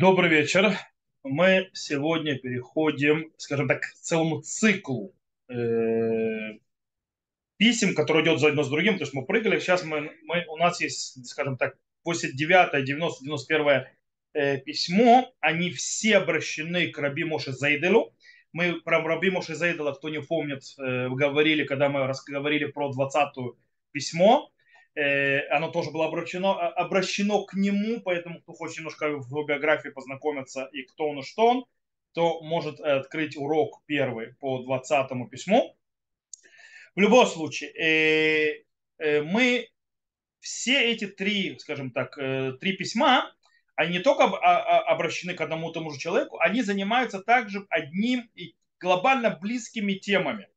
Добрый вечер. Мы сегодня переходим, скажем так, к целому циклу э, писем, который идет за одно с другим. То есть мы прыгали, сейчас мы, мы, у нас есть, скажем так, 89, 90, 91 э, письмо. Они все обращены к Раби Моше Зайделу. Мы про Раби Моше Зайдела, кто не помнит, э, говорили, когда мы говорили про 20 письмо оно тоже было обращено, а, обращено к нему, поэтому кто хочет немножко в биографии познакомиться и кто он и что он, то может открыть урок первый по 20 письму. В любом случае, э, э, мы все эти три, скажем так, три письма, они не только а, обращены к одному тому же человеку, они занимаются также одним и глобально близкими темами.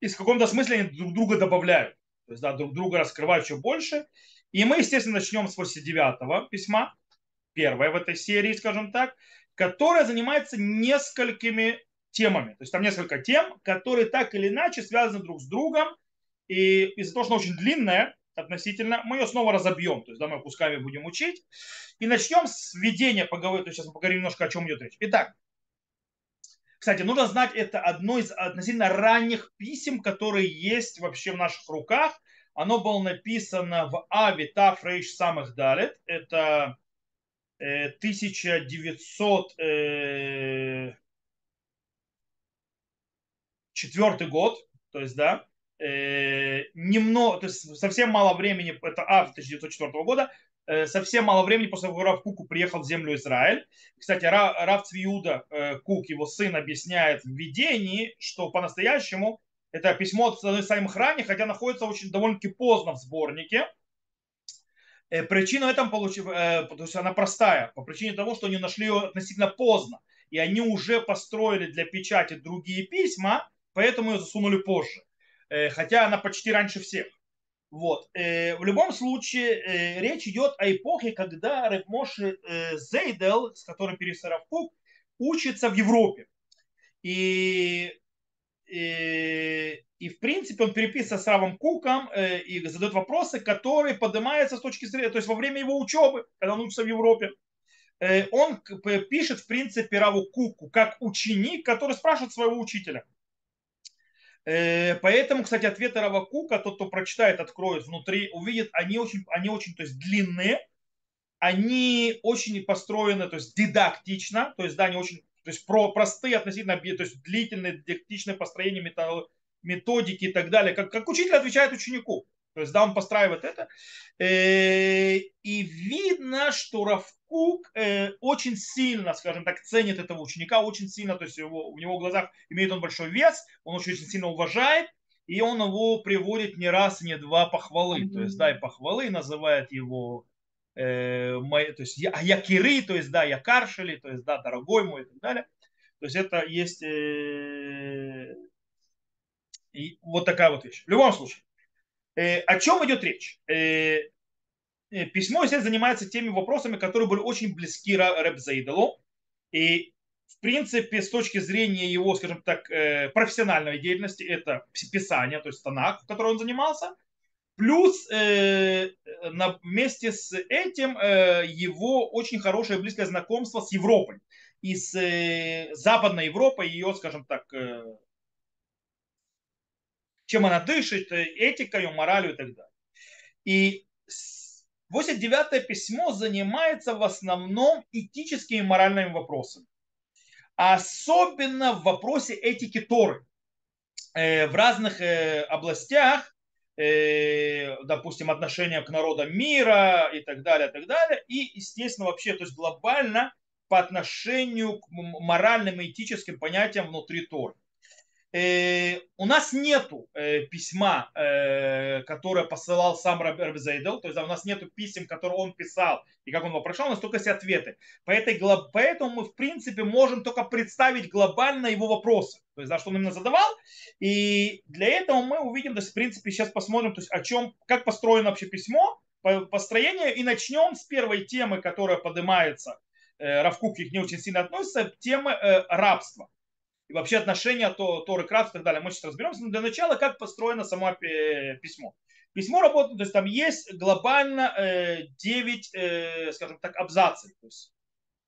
И в каком-то смысле они друг друга добавляют то есть да, друг друга раскрывают еще больше. И мы, естественно, начнем с 89-го письма, первое в этой серии, скажем так, которая занимается несколькими темами. То есть там несколько тем, которые так или иначе связаны друг с другом. И из-за того, что она очень длинная относительно, мы ее снова разобьем. То есть да, мы кусками будем учить. И начнем с введения поговорить. То есть сейчас мы поговорим немножко, о чем идет речь. Итак, кстати, нужно знать, это одно из относительно ранних писем, которые есть вообще в наших руках. Оно было написано в Ави Таф Рейш Самых Далит. Это 1904 э, э, год, то есть, да, э, немного, то есть совсем мало времени, это Ав 1904 года, совсем мало времени после того, как Рав Куку приехал в землю Израиль. Кстати, Рав Цвиуда Кук, его сын, объясняет в видении, что по-настоящему это письмо от самых ранних, хотя находится очень довольно-таки поздно в сборнике. Э, причина этом получив, то есть она простая, по причине того, что они нашли ее относительно поздно, и они уже построили для печати другие письма, поэтому ее засунули позже. Хотя она почти раньше всех. Вот. Э, в любом случае, э, речь идет о эпохе, когда Рэб Моши э, Зейдел, с которым Равкук, учится в Европе. И, и, и в принципе он переписывается с Равом Куком и задает вопросы, которые поднимаются с точки зрения, то есть во время его учебы, когда он учится в Европе. Он пишет, в принципе, Раву Куку как ученик, который спрашивает своего учителя – Э, поэтому, кстати, ответы Равакука, тот, кто прочитает, откроет внутри, увидит, они очень, они очень то есть, длинные, они очень построены, то есть дидактично, то есть, да, они очень, то есть про, простые относительно, то есть длительные, дидактичное построение методики и так далее, как, как учитель отвечает ученику. То есть, да, он постраивает это. Э, и видно, что Равкук э, очень сильно, скажем так, ценит этого ученика, очень сильно, то есть его, в его глазах имеет он большой вес, он очень, очень сильно уважает, и он его приводит не раз, не два похвалы. Mm-hmm. То есть, да, и похвалы называет его э, мой, то есть я, якиры, то есть, да, якаршили, то есть, да, дорогой мой и так далее. То есть это есть э, и вот такая вот вещь. В любом случае, Э, о чем идет речь? Э, э, письмо, естественно, занимается теми вопросами, которые были очень близки Рэб Зайделу. И, в принципе, с точки зрения его, скажем так, профессиональной деятельности, это писание, то есть станак, в котором он занимался. Плюс э, на, вместе с этим э, его очень хорошее близкое знакомство с Европой. И с э, Западной Европой, ее, скажем так, э, чем она дышит, э, этикой, моралью и так далее. И 89-е письмо занимается в основном этическими и моральными вопросами. Особенно в вопросе этики Торы. Э, в разных э, областях, допустим, отношения к народам мира и так далее, и так далее. И, естественно, вообще, то есть глобально по отношению к моральным и этическим понятиям внутри Торы. Э, у нас нету э, письма, э, которое посылал сам Роберт Зейдел, то есть у нас нету писем, которые он писал и как он вопрошал, у нас только есть ответы. По этой, поэтому мы, в принципе, можем только представить глобально его вопросы, то есть за что он именно задавал. И для этого мы увидим, то есть, в принципе, сейчас посмотрим, то есть, о чем, как построено вообще письмо, построение, и начнем с первой темы, которая поднимается, Равкук их не очень сильно относится, темы рабства и вообще отношения то, Торы Крат и так далее. Мы сейчас разберемся. Но для начала, как построено само письмо. Письмо работает, то есть там есть глобально э, 9, э, скажем так, абзацев. То есть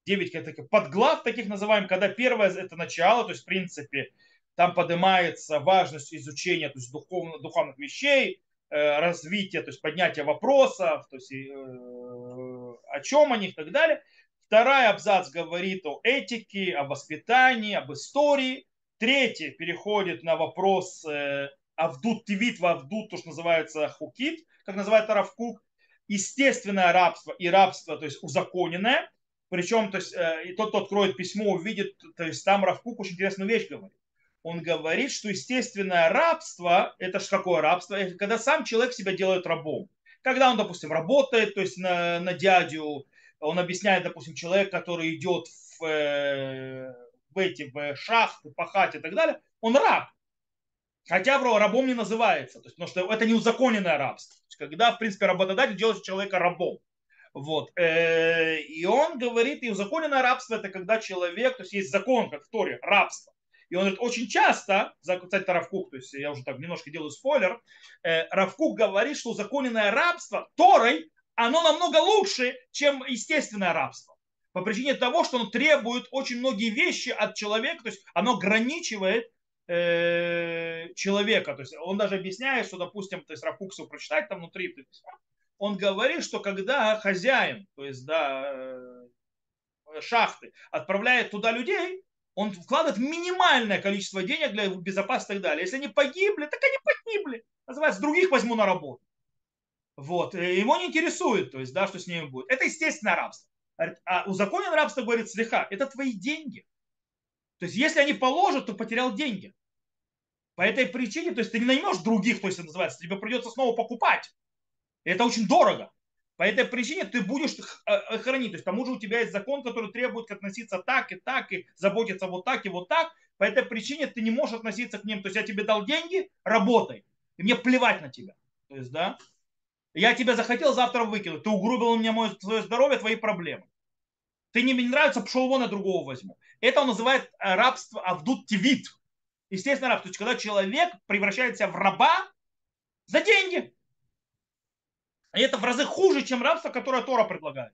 9 таких подглав, таких называем, когда первое это начало, то есть, в принципе, там поднимается важность изучения то есть, духовных, духовных вещей, э, развития, то есть поднятия вопросов, то есть э, о чем они и так далее. Вторая абзац говорит о этике, о воспитании, об истории. Третий переходит на вопрос э, Авдут Тивит Авдут, то, что называется Хукит, как называет Равкук, естественное рабство и рабство, то есть узаконенное. Причем, то есть, э, тот, кто откроет письмо, увидит, то есть там Равкук очень интересную вещь говорит. Он говорит, что естественное рабство, это же какое рабство? Это когда сам человек себя делает рабом. Когда он, допустим, работает, то есть на, на дядю, он объясняет, допустим, человек, который идет в, э, в эти в шахты, пахать и так далее, он раб. Хотя рабом не называется, то есть, потому что это не узаконенное рабство. Есть, когда, в принципе, работодатель делает человека рабом. Вот. Э, и он говорит, и узаконенное рабство это когда человек, то есть есть закон, как в Торе, рабство. И он говорит, очень часто, кстати, Равкук, то есть я уже так немножко делаю спойлер, э, Равкук говорит, что узаконенное рабство Торой, оно намного лучше, чем естественное рабство. По причине того, что оно требует очень многие вещи от человека, то есть оно ограничивает э, человека. То есть он даже объясняет, что, допустим, то есть Равкуксу прочитать там внутри он говорит, что когда хозяин, то есть да, э, шахты, отправляет туда людей, он вкладывает минимальное количество денег для безопасности и так далее. Если они погибли, так они погибли. Называется, других возьму на работу. Вот. И его не интересует, то есть, да, что с ними будет. Это естественное рабство. А узаконенное рабство говорит слегка, это твои деньги. То есть, если они положат, то потерял деньги. По этой причине, то есть, ты не наймешь других, то есть, это называется, тебе придется снова покупать. И это очень дорого. По этой причине ты будешь э, э, хранить. То есть, к тому же у тебя есть закон, который требует относиться так и так, и заботиться вот так и вот так. По этой причине ты не можешь относиться к ним. То есть, я тебе дал деньги, работай. И мне плевать на тебя. То есть, да, я тебя захотел завтра выкинуть. Ты угробил меня мое свое здоровье, твои проблемы. Ты не, мне не нравится, пошел вон, я другого возьму. Это он называет э, рабство Авдут Тивит. Естественно, рабство. Когда человек превращается в раба за деньги. И это в разы хуже, чем рабство, которое Тора предлагает.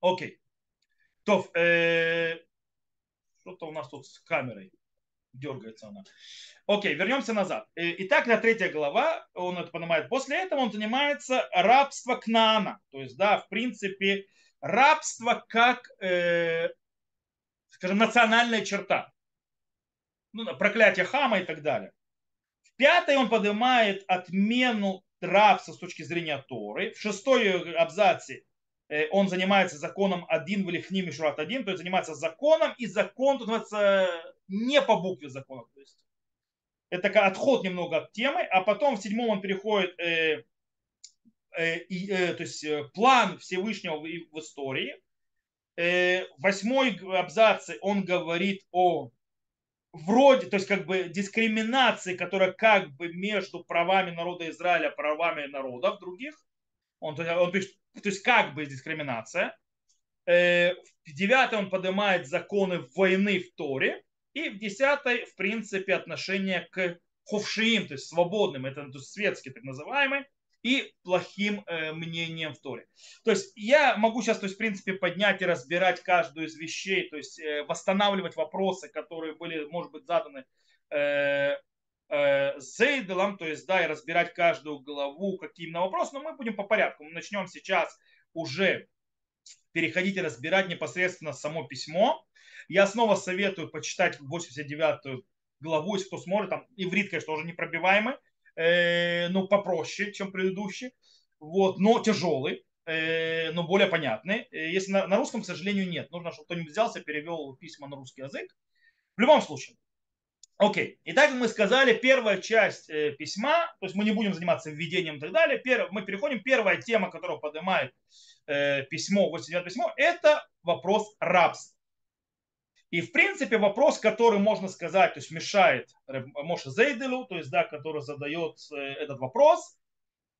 Окей. То, э, что-то у нас тут с камерой дергается она. Окей, вернемся назад. Э, итак, на третья глава, он это понимает. После этого он занимается рабство Кнаана. То есть, да, в принципе, рабство как, э, скажем, национальная черта. Ну, проклятие Хама и так далее. В пятой он поднимает отмену рабства с точки зрения Торы. В шестой абзаце э, он занимается законом один в Лихним и один, то есть занимается законом, и закон тут называется не по букве закона. То есть это отход немного от темы, а потом в седьмом он переходит э, э, э, то есть э, план Всевышнего в, в истории. Э, восьмой абзаце он говорит о вроде, то есть как бы дискриминации, которая как бы между правами народа Израиля, правами народов других. Он, он пишет, то есть как бы дискриминация. Э, в девятой он поднимает законы войны в Торе. И в десятой, в принципе, отношение к ховшиим, то есть свободным, это то светский так называемый, и плохим э, мнением в Торе. То есть я могу сейчас, то есть, в принципе, поднять и разбирать каждую из вещей, то есть э, восстанавливать вопросы, которые были, может быть, заданы э, э, Зейделом, то есть, да, и разбирать каждую главу, какие именно вопросы, но мы будем по порядку. Мы начнем сейчас уже переходить и разбирать непосредственно само письмо. Я снова советую почитать 89 главу, если кто сможет, там иврит, конечно, уже непробиваемый, э, ну, попроще, чем предыдущий, вот, но тяжелый, э, но более понятный. Э, если на, на русском, к сожалению, нет. Нужно, чтобы кто-нибудь взялся, перевел письма на русский язык. В любом случае. Окей. Итак, мы сказали, первая часть э, письма, то есть мы не будем заниматься введением и так далее. Перв, мы переходим, первая тема, которую поднимает э, письмо, 89 письмо, это вопрос рабства. И, в принципе, вопрос, который, можно сказать, то есть мешает Моше Зейделу, то есть, да, который задает э, этот вопрос,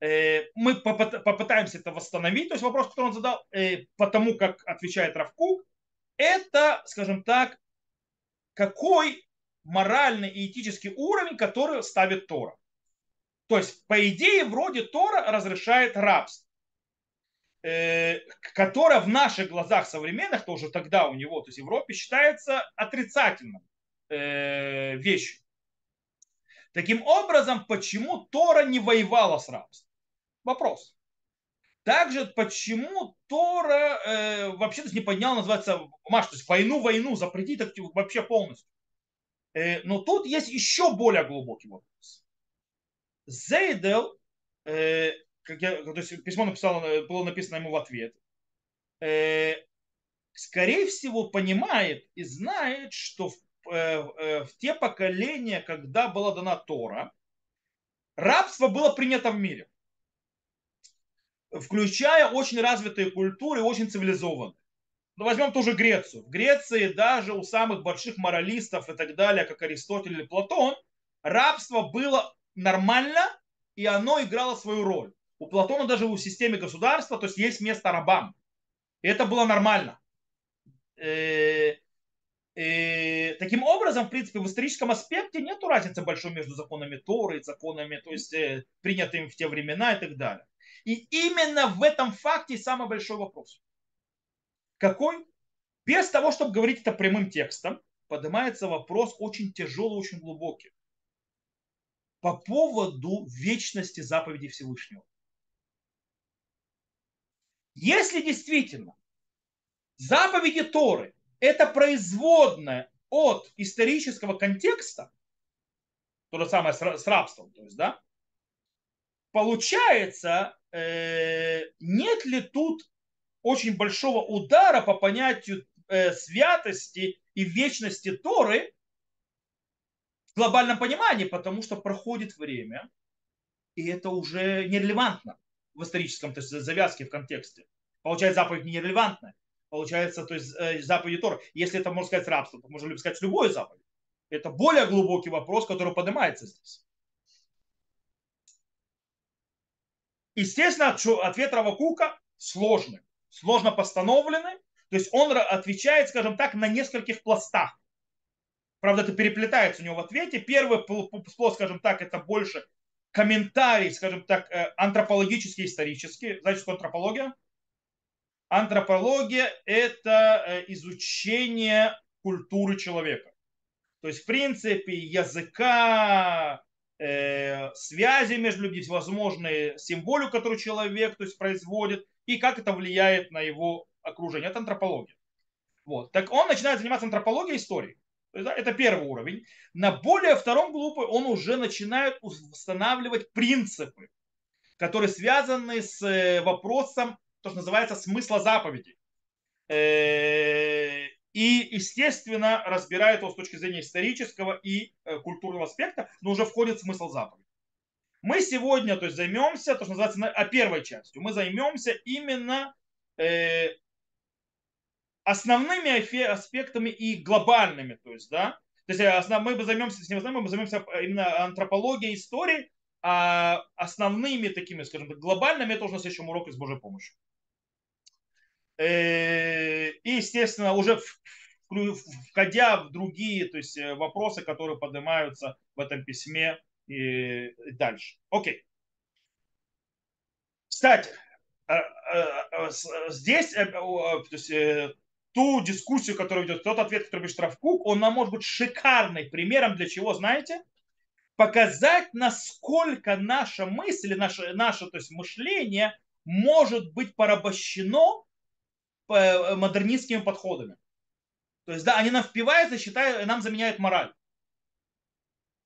э, мы попытаемся это восстановить, то есть вопрос, который он задал, э, потому как отвечает Равкук, это, скажем так, какой моральный и этический уровень, который ставит Тора. То есть, по идее, вроде Тора разрешает рабство. Э, которая в наших глазах современных, тоже тогда у него, то есть в Европе, считается отрицательным э, вещью. Таким образом, почему Тора не воевала с рабством? Вопрос. Также почему Тора э, вообще то не поднял, называется, маш, то есть войну-войну запретить вообще полностью. Э, но тут есть еще более глубокий вопрос. Зейдел, э, как я, то есть письмо написал, э, было написано ему в ответ, э, скорее всего понимает и знает, что в, э, э, в те поколения, когда была дана Тора, рабство было принято в мире включая очень развитые культуры, очень цивилизованные. Ну, возьмем ту же Грецию. В Греции даже у самых больших моралистов и так далее, как Аристотель или Платон, рабство было нормально, и оно играло свою роль. У Платона даже в системе государства, то есть есть место рабам. И это было нормально. И, э, и, э, таким образом, в принципе, в историческом аспекте нет разницы большой между законами Торы и законами, то есть э, принятыми в те времена и так далее. И именно в этом факте самый большой вопрос. Какой? Без того, чтобы говорить это прямым текстом, поднимается вопрос очень тяжелый, очень глубокий. По поводу вечности заповедей Всевышнего. Если действительно заповеди Торы – это производная от исторического контекста, то же самое с рабством, то есть, да, получается, э, нет ли тут очень большого удара по понятию э, святости и вечности Торы в глобальном понимании, потому что проходит время, и это уже нерелевантно в историческом, то есть завязке в контексте. Получается, заповедь нерелевантная. Получается, то есть э, заповеди Торы. Если это можно сказать рабство, то можно сказать любую заповедь. Это более глубокий вопрос, который поднимается здесь. Естественно, ответ Равакука сложный, сложно постановленный. То есть он отвечает, скажем так, на нескольких пластах. Правда, это переплетается у него в ответе. Первый пласт, скажем так, это больше комментарий, скажем так, э, антропологический, исторический. Знаете, что антропология? Антропология – это э, изучение культуры человека. То есть, в принципе, языка, Э, связи между людьми, всевозможные символы, которую человек то есть, производит, и как это влияет на его окружение. Это антропология. Вот. Так он начинает заниматься антропологией истории. Это первый уровень. На более втором глупый он уже начинает устанавливать принципы, которые связаны с э, вопросом, то, что называется, смысла заповедей. Э, и, естественно, разбирает его с точки зрения исторического и э, культурного аспекта, но уже входит в смысл заповеди. Мы сегодня то есть, займемся, то, что называется, а первой частью. Мы займемся именно основными аспектами и глобальными. То есть, да, то есть э, основ, мы бы займемся, с ним мы займемся именно антропологией истории, а основными такими, скажем так, глобальными это уже на следующем уроке с Божьей помощью. Э, и, естественно, уже входя в другие то есть, э, вопросы, которые поднимаются в этом письме и дальше. Окей. Кстати, э, здесь то есть, ту дискуссию, которую ведет тот ответ, который пишет Равкук, он нам может быть шикарным примером для чего, знаете? Показать, насколько наша мысль, наше, наше то есть, мышление может быть порабощено Э, модернистскими подходами. То есть, да, они нам впиваются, считают, нам заменяют мораль.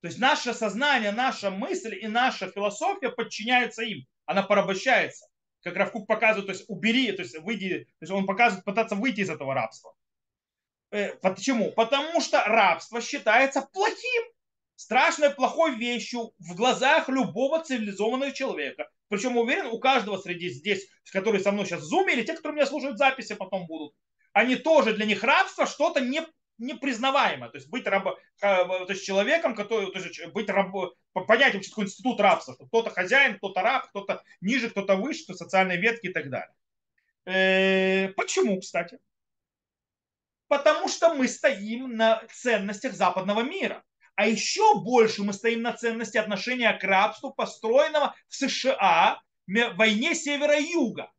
То есть наше сознание, наша мысль и наша философия подчиняются им. Она порабощается. Как Равкук показывает, то есть убери, то есть выйди, то есть он показывает пытаться выйти из этого рабства. Э, почему? Потому что рабство считается плохим, страшной плохой вещью в глазах любого цивилизованного человека. Причем уверен, у каждого среди здесь, которые со мной сейчас в зуме, или те, которые меня слушают записи потом будут, они тоже для них рабство что-то не, непризнаваемое. То есть быть раб, э, то есть человеком, который, то есть быть раб, понять вообще такой институт рабства, что кто-то хозяин, кто-то раб, кто-то ниже, кто-то выше, кто социальные ветки и так далее. Э, почему, кстати? Потому что мы стоим на ценностях западного мира. А еще больше мы стоим на ценности отношения к рабству, построенного в США в войне севера и юга.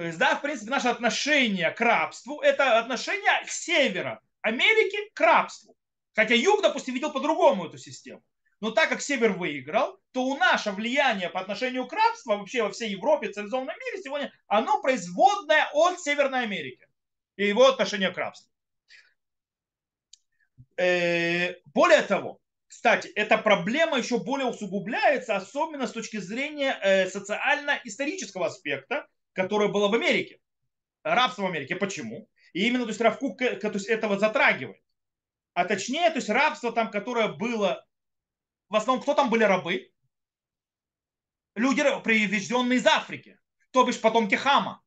То есть, да, в принципе, наше отношение к рабству – это отношение севера Америки к рабству. Хотя юг, допустим, видел по-другому эту систему. Но так как север выиграл, то у наше влияние по отношению к рабству вообще во всей Европе, цивилизованном мире сегодня, оно производное от Северной Америки и его отношение к рабству. Э, более того, кстати, эта проблема еще более усугубляется, особенно с точки зрения э, социально-исторического аспекта, которое было в Америке. Рабство в Америке. Почему? И именно то есть, Равкук то есть, этого затрагивает. А точнее, то есть рабство там, которое было, в основном, кто там были рабы? Люди, привезенные из Африки, то бишь потомки Хама.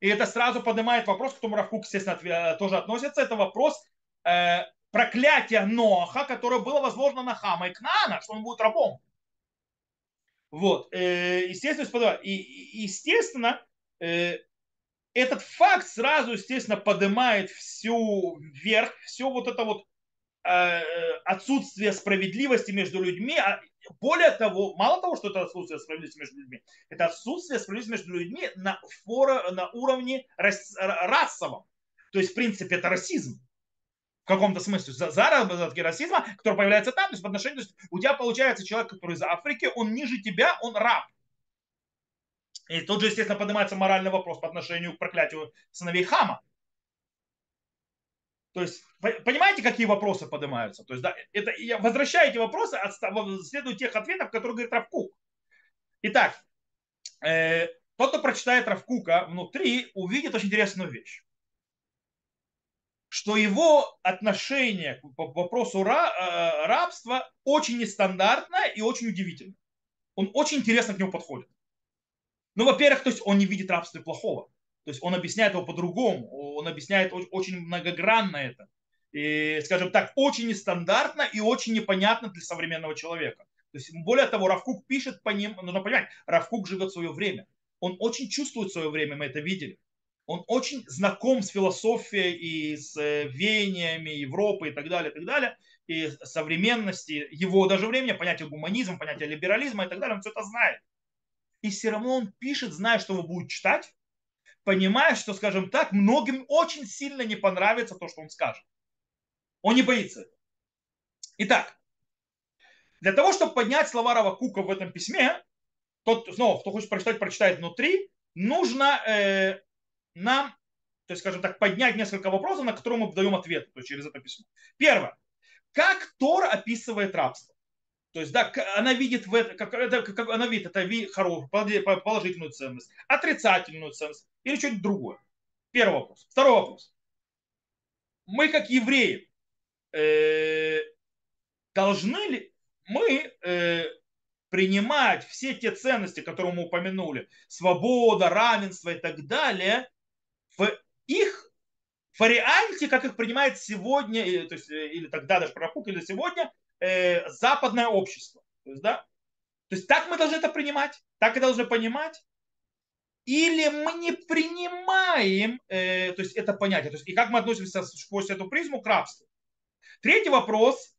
И это сразу поднимает вопрос, к которому Равкук, естественно, тоже относится. Это вопрос э, проклятия Ноаха, которое было возложено на Хама и Кнаана, что он будет рабом. Вот, э, естественно, и, естественно, э, этот факт сразу, естественно, поднимает всю вверх, все вот это вот э, отсутствие справедливости между людьми. А более того, мало того, что это отсутствие справедливости между людьми, это отсутствие справедливости между людьми на, фора, на уровне рас, расовом. То есть, в принципе, это расизм в каком-то смысле заработки расизма, который появляется там, то есть в отношении, то есть у тебя получается человек, который из Африки, он ниже тебя, он раб. И тут же, естественно, поднимается моральный вопрос по отношению к проклятию сыновей Хама. То есть, понимаете, какие вопросы поднимаются? То есть, да, это, я возвращаю эти вопросы, следует тех ответов, которые говорит Равкук. Итак, э, тот, кто прочитает Равкука внутри, увидит очень интересную вещь что его отношение к вопросу э, рабства очень нестандартное и очень удивительно. Он очень интересно к нему подходит. Ну, во-первых, то есть он не видит рабства плохого. То есть он объясняет его по-другому. Он объясняет очень многогранно это. И, скажем так, очень нестандартно и очень непонятно для современного человека. То есть, более того, Равкук пишет по ним, нужно понимать, Равкук живет свое время. Он очень чувствует свое время, мы это видели он очень знаком с философией и с э, веяниями Европы и так далее, и так далее, и современности его даже времени, понятие гуманизма, понятие либерализма и так далее, он все это знает. И все равно он пишет, зная, что его будет читать, понимая, что, скажем так, многим очень сильно не понравится то, что он скажет. Он не боится этого. Итак, для того, чтобы поднять слова Равакука в этом письме, тот, снова, кто хочет прочитать, прочитает внутри, нужно э, нам, то есть, скажем так, поднять несколько вопросов, на которые мы даем ответ то есть, через это письмо. Первое. Как Тор описывает рабство? То есть, да, она видит в это, как, это, как она видит это хорошую, положительную ценность, отрицательную ценность или что-нибудь другое. Первый вопрос. Второй вопрос. Мы, как евреи, э, должны ли мы э, принимать все те ценности, которые мы упомянули, свобода, равенство и так далее, в их варианте, как их принимает сегодня, то есть, э, или тогда даже Прокук, или сегодня, э, западное общество. То есть, да? то есть так мы должны это принимать, так и должны понимать. Или мы не принимаем э, то есть это понятие. То есть, и как мы относимся сквозь эту призму к рабству. Третий вопрос.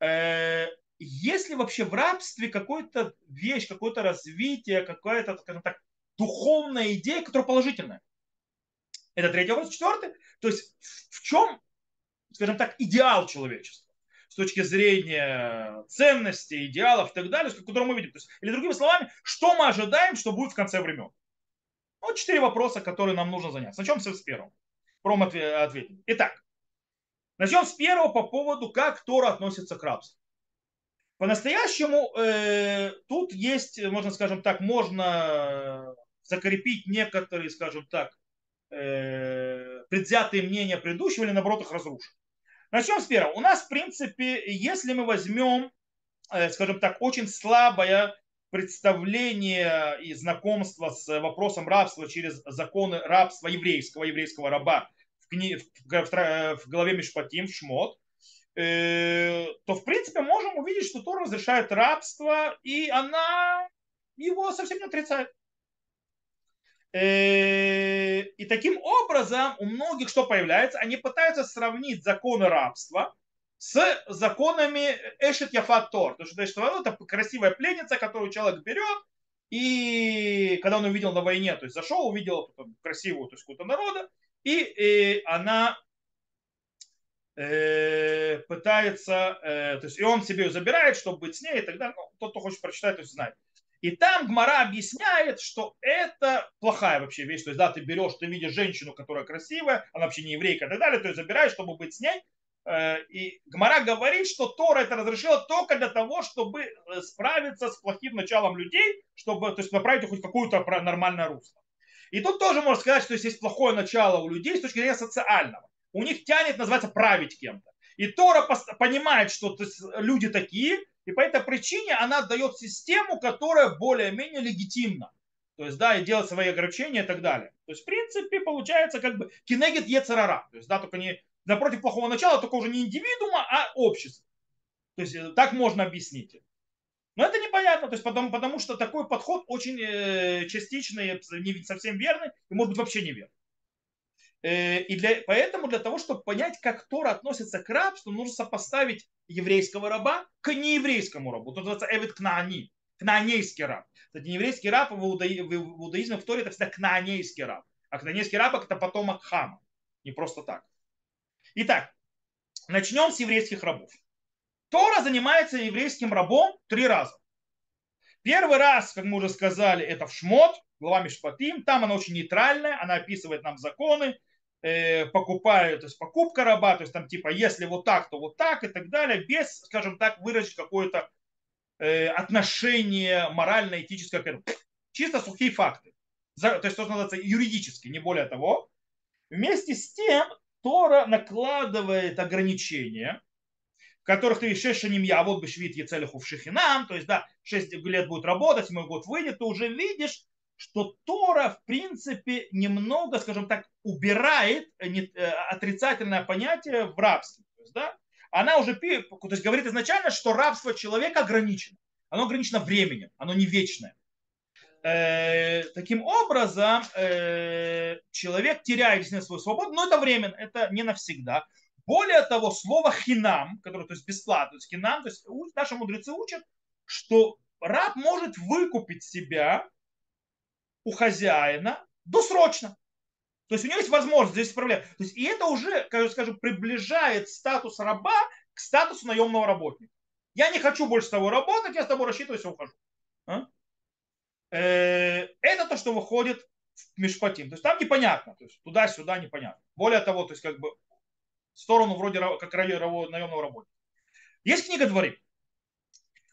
Э, есть ли вообще в рабстве какая-то вещь, какое-то развитие, какая-то, скажем так, духовная идея, которая положительная? Это третий вопрос. Четвертый. То есть в чем, скажем так, идеал человечества? с точки зрения ценностей, идеалов и так далее, которые мы видим. То есть, или другими словами, что мы ожидаем, что будет в конце времен? Вот четыре вопроса, которые нам нужно заняться. Начнем с первого. Пром ответим. Итак, начнем с первого по поводу, как Тора относится к рабству. По-настоящему э, тут есть, можно скажем так, можно закрепить некоторые, скажем так, э, предвзятые мнения предыдущего или наоборот их разрушить. Начнем с первого. У нас, в принципе, если мы возьмем, э, скажем так, очень слабое представление и знакомство с вопросом рабства через законы рабства еврейского, еврейского раба в, кни... в, в, в главе Мишпатим, в Шмот, э, то, в принципе, можем увидеть, что Тор разрешает рабство, и она его совсем не отрицает. Э, и таким образом у многих что появляется? Они пытаются сравнить законы рабства с законами Эшет Яфат Тор. То, что, что это красивая пленница, которую человек берет, И когда он увидел на войне, то есть зашел, увидел красивую, то есть какую-то народа, и, и она э, пытается, э, то есть и он себе ее забирает, чтобы быть с ней и так далее. Ну, тот, кто хочет прочитать, то есть знает. И там Гмара объясняет, что это плохая вообще вещь. То есть, да, ты берешь, ты видишь женщину, которая красивая, она вообще не еврейка и так далее, ты ее забираешь, чтобы быть с ней. Э, и Гмара говорит, что Тора это разрешила только для того, чтобы э, справиться с плохим началом людей, чтобы то есть, направить их хоть какую-то нормальное русло. И тут тоже можно сказать, что есть плохое начало у людей с точки зрения социального. У них тянет, называется, править кем-то. И Тора понимает, что то есть, люди такие, и по этой причине она дает систему, которая более-менее легитимна. То есть, да, и делать свои ограничения и так далее. То есть, в принципе, получается как бы кинегит ецерара. То есть, да, только не напротив плохого начала, только уже не индивидуума, а общество. То есть, э, так можно объяснить. Но это непонятно, то есть потому, потому что такой подход очень э, частичный, не совсем верный и может быть вообще неверный. Э, и для, поэтому для того, чтобы понять, как Тора относится к рабству, нужно сопоставить еврейского раба к нееврейскому рабу. Тут называется Эвид Кнаани, кнаанейский раб. Кстати, нееврейский раб в, иудаи, в иудаизме в Торе это всегда кнаанейский раб. А кнаанейский раб это потомок Хама. Не просто так. Итак, начнем с еврейских рабов. Тора занимается еврейским рабом три раза. Первый раз, как мы уже сказали, это в Шмот, глава Мишпатим. Там она очень нейтральная, она описывает нам законы, э, покупают, то есть покупка раба, то есть там типа если вот так, то вот так и так далее, без, скажем так, выразить какое-то э, отношение морально-этическое Чисто сухие факты. За, то есть то, что называется юридически, не более того. Вместе с тем Тора накладывает ограничения, в которых ты еще шанимья, а вот бы швид ецелиху в шихинам, то есть да, 6 лет будет работать, мой год выйдет, ты уже видишь, что Тора, в принципе, немного, скажем так, убирает э, э, отрицательное понятие в рабстве. То есть, да, она уже то есть, говорит изначально, что рабство человека ограничено. Оно ограничено временем, оно не вечное. Э, таким образом, э, человек теряет свою свободу, но это временно, это не навсегда. Более того, слово хинам, которое то есть бесплатно, то есть хинам, то есть наши мудрецы учат, что раб может выкупить себя у хозяина досрочно. То есть у него есть возможность здесь исправлять. То есть, и это уже, как скажем, приближает статус раба к статусу наемного работника. Я не хочу больше с тобой работать, я с тобой рассчитываюсь и ухожу. А? Э, это то, что выходит в Мишпатим. То есть там непонятно, то есть туда-сюда непонятно. Более того, то есть как бы в сторону вроде как наемного работника. Есть книга Дворим.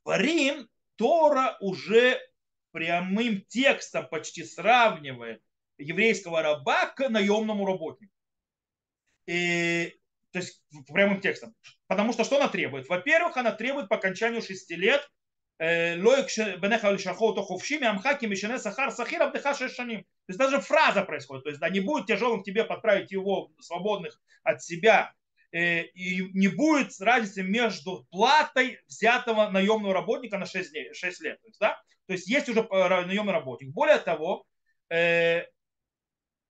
Дворим Тора уже прямым текстом почти сравнивает еврейского раба к наемному работнику. И, то есть прямым текстом. Потому что что она требует? Во-первых, она требует по окончанию шести лет шешаним. То есть даже фраза происходит. То есть да, не будет тяжелым тебе подправить его свободных от себя и не будет разницы между платой взятого наемного работника на 6, дней, 6 лет. То есть, да? То есть есть уже наемный работник. Более того, э,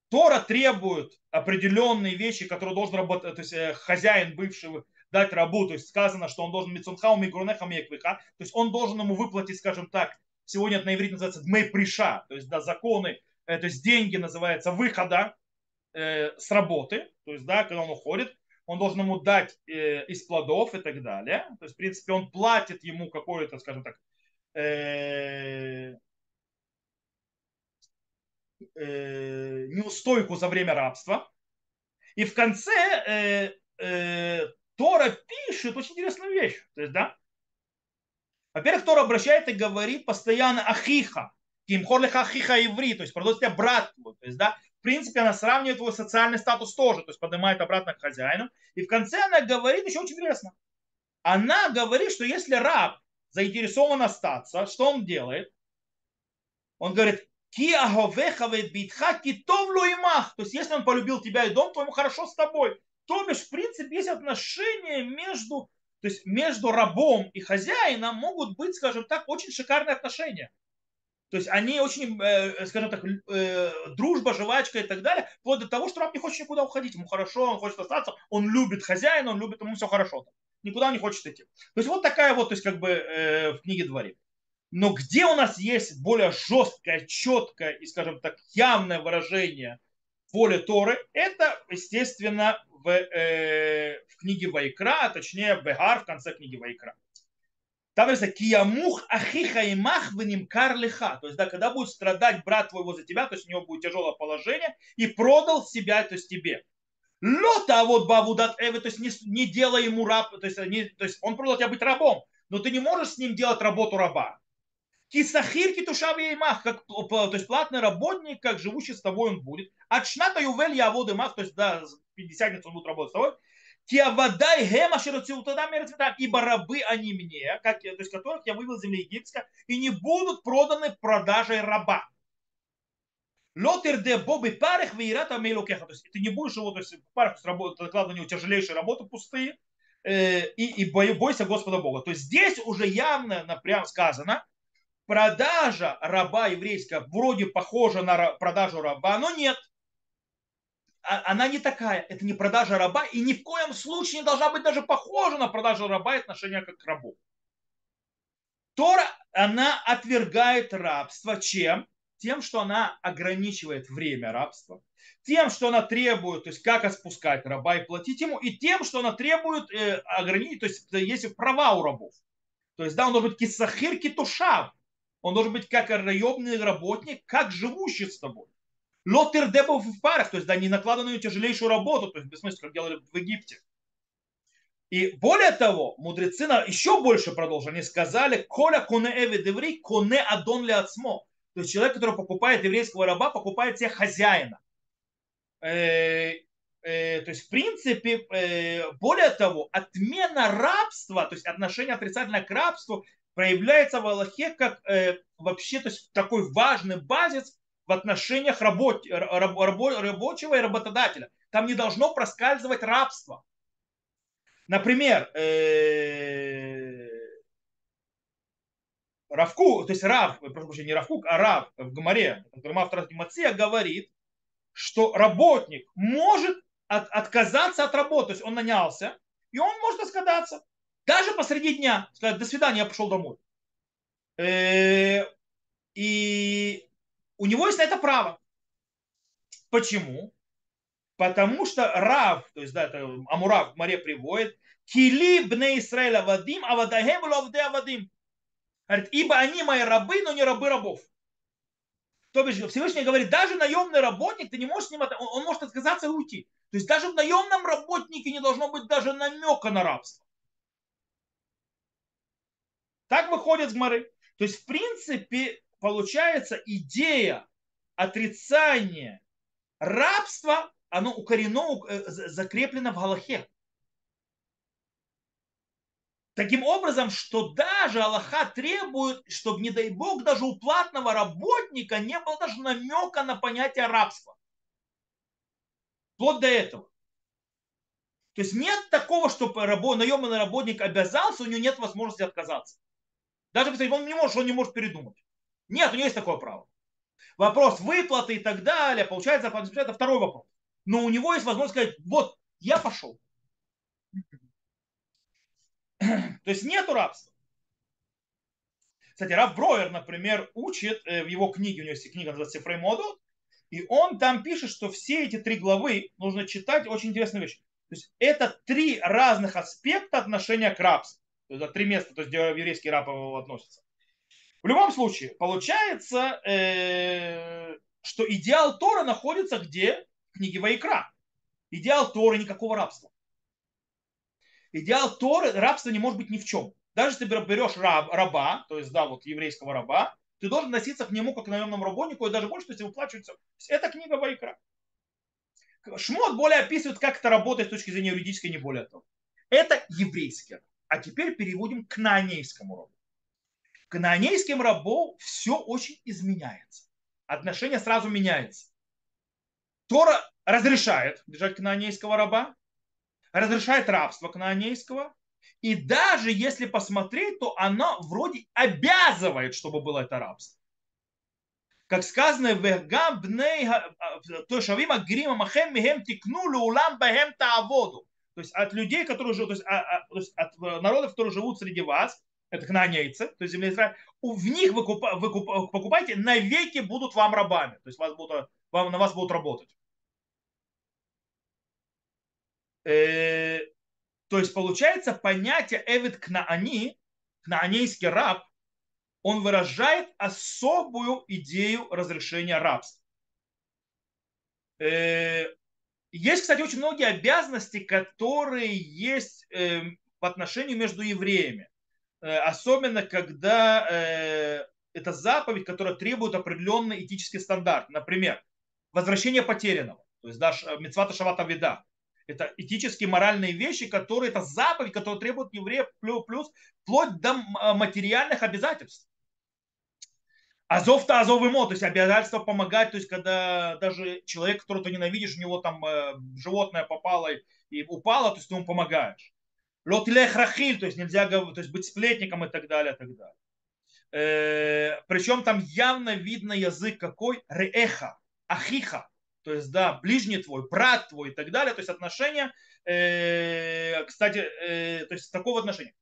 Тора требует определенные вещи, которые должен работать, то есть э, хозяин бывшего дать рабу, то есть сказано, что он должен мицунхау мигрунеха меквиха, то есть он должен ему выплатить, скажем так, сегодня на иврите называется дмей приша, то есть да, законы, э, то есть деньги называется выхода э, с работы, то есть да, когда он уходит, он должен ему дать э, из плодов и так далее. То есть, в принципе, он платит ему какое-то, скажем так, э, э, неустойку за время рабства. И в конце э, э, Тора пишет очень интересную вещь. То есть, да, во-первых, Тора обращается и говорит постоянно ахиха, кимхорлиха ахиха иври, то есть тебя брат твой. То есть, да, принципе, она сравнивает его социальный статус тоже, то есть поднимает обратно к хозяину. И в конце она говорит еще очень интересно. Она говорит, что если раб заинтересован остаться, что он делает? Он говорит, ки битха китовлю имах. То есть, если он полюбил тебя и дом, то ему хорошо с тобой. То бишь, в принципе, есть отношения между, то есть между рабом и хозяином могут быть, скажем так, очень шикарные отношения. То есть они очень, э, скажем так, э, дружба, жвачка и так далее, вплоть до того, что раб не хочет никуда уходить. Ему хорошо, он хочет остаться, он любит хозяина, он любит, ему все хорошо. Никуда он не хочет идти. То есть вот такая вот, то есть как бы э, в книге дворе. Но где у нас есть более жесткое, четкое и, скажем так, явное выражение воли Торы, это, естественно, в, э, в книге Вайкра, а точнее Бегар в конце книги Вайкра. Там говорится, киямух ахиха и мах кар лиха. То есть, да, когда будет страдать брат твой возле тебя, то есть у него будет тяжелое положение, и продал себя, то есть тебе. Лота, вот бавудат эвы, то есть не, не делай ему раб, то есть, не, то есть он продал тебя быть рабом, но ты не можешь с ним делать работу раба. Кисахир китушав мах, как то есть платный работник, как живущий с тобой он будет. От шната ювель я воды мах, то есть да, 50 он будет работать с тобой. Киавадай гема широцилтада мертвета, ибо рабы они мне, как, то есть которых я вывел из земли египетской, и не будут проданы продажей раба. Лотер де бобы парах вейрата мейлокеха. То есть ты не будешь его, то есть парах докладывать на него тяжелейшие работы пустые, э, и, и бойся Господа Бога. То есть здесь уже явно напрям сказано, продажа раба еврейская вроде похожа на продажу раба, но нет. А, она не такая, это не продажа раба, и ни в коем случае не должна быть даже похожа на продажу раба и отношение как к рабу. Тора, она отвергает рабство чем? Тем, что она ограничивает время рабства, тем, что она требует, то есть как отпускать раба и платить ему, и тем, что она требует э, ограничить, то есть есть права у рабов. То есть, да, он должен быть кисахир китушав, он должен быть как районный работник, как живущий с тобой. Лотер дебов в парах, то есть да, не накладывают тяжелейшую работу, то есть бессмысленно, как делали в Египте. И более того, мудрецы еще больше продолжили. Они сказали, коля коне эви деври, коне адон ли ацмо. То есть человек, который покупает еврейского раба, покупает себе хозяина. Э, э, то есть, в принципе, э, более того, отмена рабства, то есть отношение отрицательное к рабству, проявляется в Аллахе как вообще то есть, такой важный базис в отношениях работ, раб, рабо, рабочего и работодателя. Там не должно проскальзывать рабство. Например, э, Равку, то есть Рав, прошу прощения, не Равкук, а Рав в Гамаре, автор Мация говорит, что работник может от, отказаться от работы, то есть он нанялся, и он может отказаться. Даже посреди дня, сказать, до свидания, я пошел домой. Э, и у него есть на это право. Почему? Потому что Рав, то есть да, это Амурав в море приводит, Кили бне Израиля вадим, а вадахем ловде авадим. Говорит, ибо они мои рабы, но не рабы рабов. То бишь Всевышний говорит, даже наемный работник, ты не можешь с ним, он может отказаться и уйти. То есть даже в наемном работнике не должно быть даже намека на рабство. Так выходит с Гмары. То есть, в принципе, получается идея отрицания рабства, оно укорено, э, закреплено в Галахе. Таким образом, что даже Аллаха требует, чтобы, не дай Бог, даже у платного работника не было даже намека на понятие рабства. Вплоть до этого. То есть нет такого, что наемный работник обязался, у него нет возможности отказаться. Даже если он не может, он не может передумать. Нет, у него есть такое право. Вопрос выплаты и так далее, получает зарплату, это второй вопрос. Но у него есть возможность сказать, вот, я пошел. То есть нету рабства. Кстати, Раф Броер, например, учит э, в его книге, у него есть книга называется Сефрей Модот, и он там пишет, что все эти три главы нужно читать очень интересную вещь. То есть это три разных аспекта отношения к рабству. Это три места, то есть где еврейский раб относится. В любом случае, получается, э, что идеал Тора находится где? В книге Вайкра. Идеал Торы никакого рабства. Идеал Торы, рабство не может быть ни в чем. Даже если ты берешь раб, раба, то есть, да, вот еврейского раба, ты должен относиться к нему как к наемному работнику, и даже больше, то есть выплачивается. Это книга Вайкра. Шмот более описывает, как это работает с точки зрения юридической, не более того. Это еврейский А теперь переводим к наанейскому роду канонейским рабом все очень изменяется. Отношение сразу меняется. Тора разрешает держать канонейского раба, разрешает рабство канонейского, и даже если посмотреть, то она вроде обязывает, чтобы было это рабство. Как сказано, «Вегам бней тошавим агрима махем михем тикну улам бахем тааводу». То есть от людей, которые живут, а, а, то есть от народов, которые живут среди вас, это кнаанейцы, то есть земля Израиля, в них вы, купа, вы купа, покупаете, навеки будут вам рабами, то есть вас будут, вам, на вас будут работать. Э, то есть получается понятие Эвид Кнаани, кнаанейский раб, он выражает особую идею разрешения рабства. Э, есть, кстати, очень многие обязанности, которые есть э, по отношению между евреями. Э, особенно, когда это заповедь, которая требует определенный этический стандарт. Например, возвращение потерянного. То есть даже мецвата шавата вида. Это этические, моральные вещи, которые, это заповедь, которая требует евреев плюс, плюс, вплоть до материальных обязательств. Азов-то азов ему, то есть обязательство помогать, то есть когда даже человек, которого ты ненавидишь, у него там э, животное попало и упало, то есть ты ему помогаешь. Лотилех рахиль, то есть нельзя то есть быть сплетником и так далее, и так далее. Э, причем там явно видно язык какой? Реэха, ахиха, то есть, да, ближний твой, брат твой и так далее, то есть отношения, э, кстати, э, то есть такого отношения.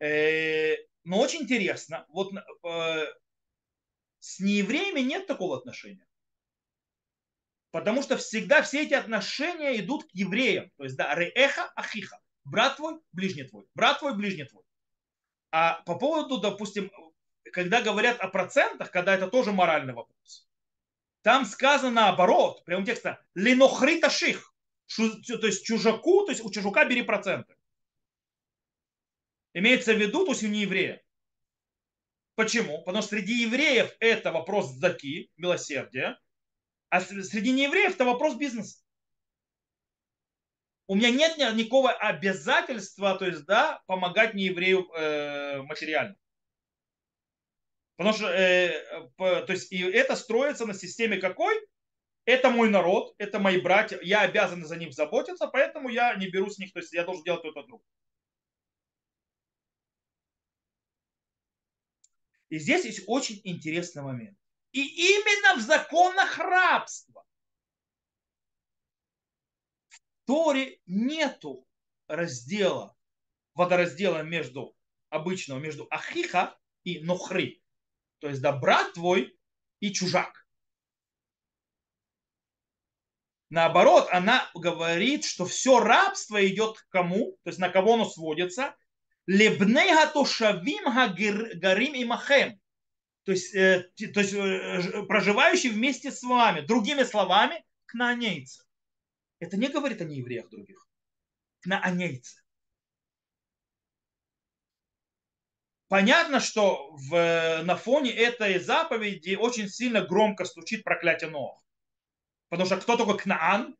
Э, но очень интересно, вот э, с неевреями нет такого отношения. Потому что всегда все эти отношения идут к евреям. То есть, да, реэха ахиха. Брат твой, ближний твой. Брат твой, ближний твой. А по поводу, допустим, когда говорят о процентах, когда это тоже моральный вопрос, там сказано наоборот, прямо текста, ленохрита ших. То есть чужаку, то есть у чужака бери проценты. Имеется в виду, то есть у нееврея. Почему? Потому что среди евреев это вопрос заки, милосердия, а среди неевреев это вопрос бизнеса. У меня нет никакого обязательства, то есть, да, помогать нееврею э, материально. Потому что, э, по, то есть, и это строится на системе какой? Это мой народ, это мои братья, я обязан за них заботиться, поэтому я не беру с них, то есть я должен делать то-то другое. И здесь есть очень интересный момент. И именно в законах рабства в Торе нету раздела, водораздела между обычного, между ахиха и нохри. То есть да, брат твой и чужак. Наоборот, она говорит, что все рабство идет к кому, то есть на кого оно сводится, Лебней гатошавим гарим и махем. То есть, э, то есть э, проживающий вместе с вами. Другими словами, кнаанейцы. Это не говорит о неевреях других. Кнаанейцы. Понятно, что в, на фоне этой заповеди очень сильно громко стучит проклятие Ноах. Потому что кто такой Кнаан?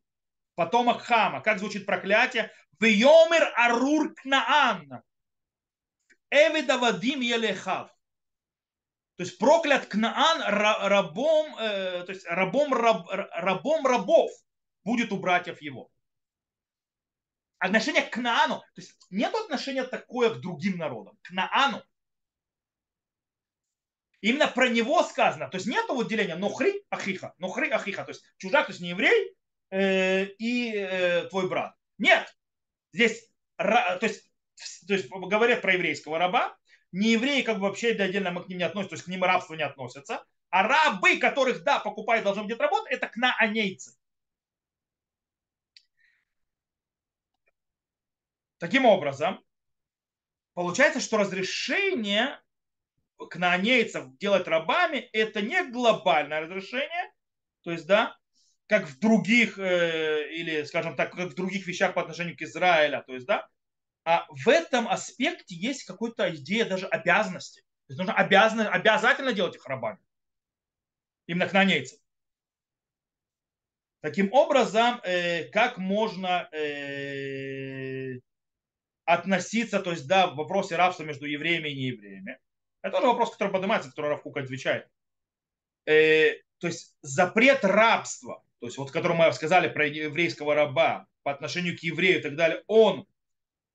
Потомок Хама. Как звучит проклятие? Вьомер арур Кнаан. Эвида Вадим Елехав. То есть проклят Кнаан рабом, э, то есть рабом, раб, рабом рабов будет у братьев его. Отношение к Кнаану, то есть нет отношения такое к другим народам, к Наану. Именно про него сказано, то есть нет выделения нохри ахиха, нохри ахиха, то есть чужак, то есть не еврей э, и э, твой брат. Нет, здесь, то есть то есть говорят про еврейского раба, не евреи как бы вообще отдельно мы к ним не относимся, то есть к ним рабство не относятся, а рабы, которых, да, покупают, должны где-то работать, это кнаанейцы. Таким образом, получается, что разрешение кнаанейцев делать рабами это не глобальное разрешение, то есть, да, как в других, э, или, скажем так, как в других вещах по отношению к Израилю, то есть, да, а в этом аспекте есть какая-то идея даже обязанности. То есть нужно обязано, обязательно делать их рабами. Именно кнанейцев. Таким образом, э, как можно э, относиться, то есть, да, в вопросе рабства между евреями и неевреями. Это тоже вопрос, который поднимается, который Равкук отвечает. Э, то есть запрет рабства, то есть вот, который мы сказали про еврейского раба по отношению к еврею и так далее, он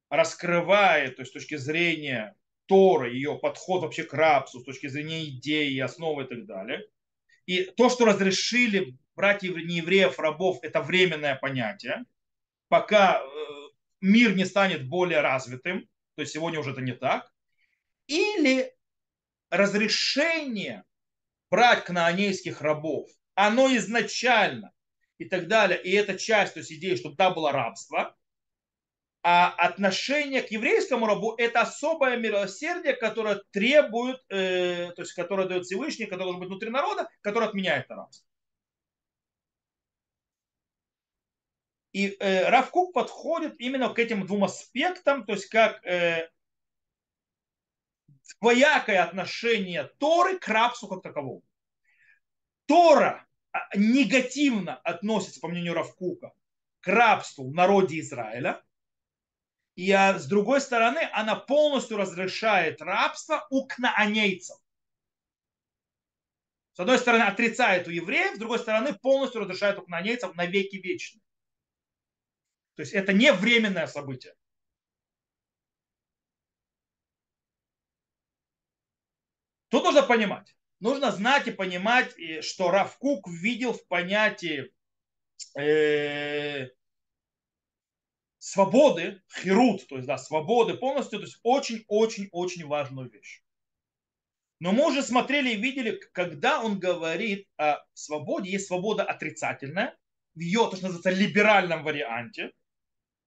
раскрывает, то есть с точки зрения Торы, ее подход вообще к рабству, с точки зрения идеи, основы и так далее. И то, что разрешили брать неевреев, рабов, это временное понятие, пока э, мир не станет более развитым, то есть сегодня уже это не так. или разрешение брать кнаанейских рабов, оно изначально и так далее, и это часть, то есть идеи, чтобы там было рабство, а отношение к еврейскому рабу – это особое милосердие, которое требует, э, то есть которое дает Всевышний, которое должен быть внутри народа, которое отменяет рабство. И э, Равкук подходит именно к этим двум аспектам, то есть как э, двоякое отношение Торы к рабству как таковому. Тора а, негативно относится, по мнению Равкука, к рабству в народе Израиля. И а, с другой стороны, она полностью разрешает рабство у кнаанейцев. С одной стороны, отрицает у евреев, с другой стороны, полностью разрешает у кнаанейцев на веки вечные. То есть это не временное событие. Тут нужно понимать. Нужно знать и понимать, что Равкук видел в понятии э, свободы, хирут, то есть да, свободы полностью, то есть очень-очень-очень важную вещь. Но мы уже смотрели и видели, когда он говорит о свободе, есть свобода отрицательная, в ее, то, что называется, либеральном варианте,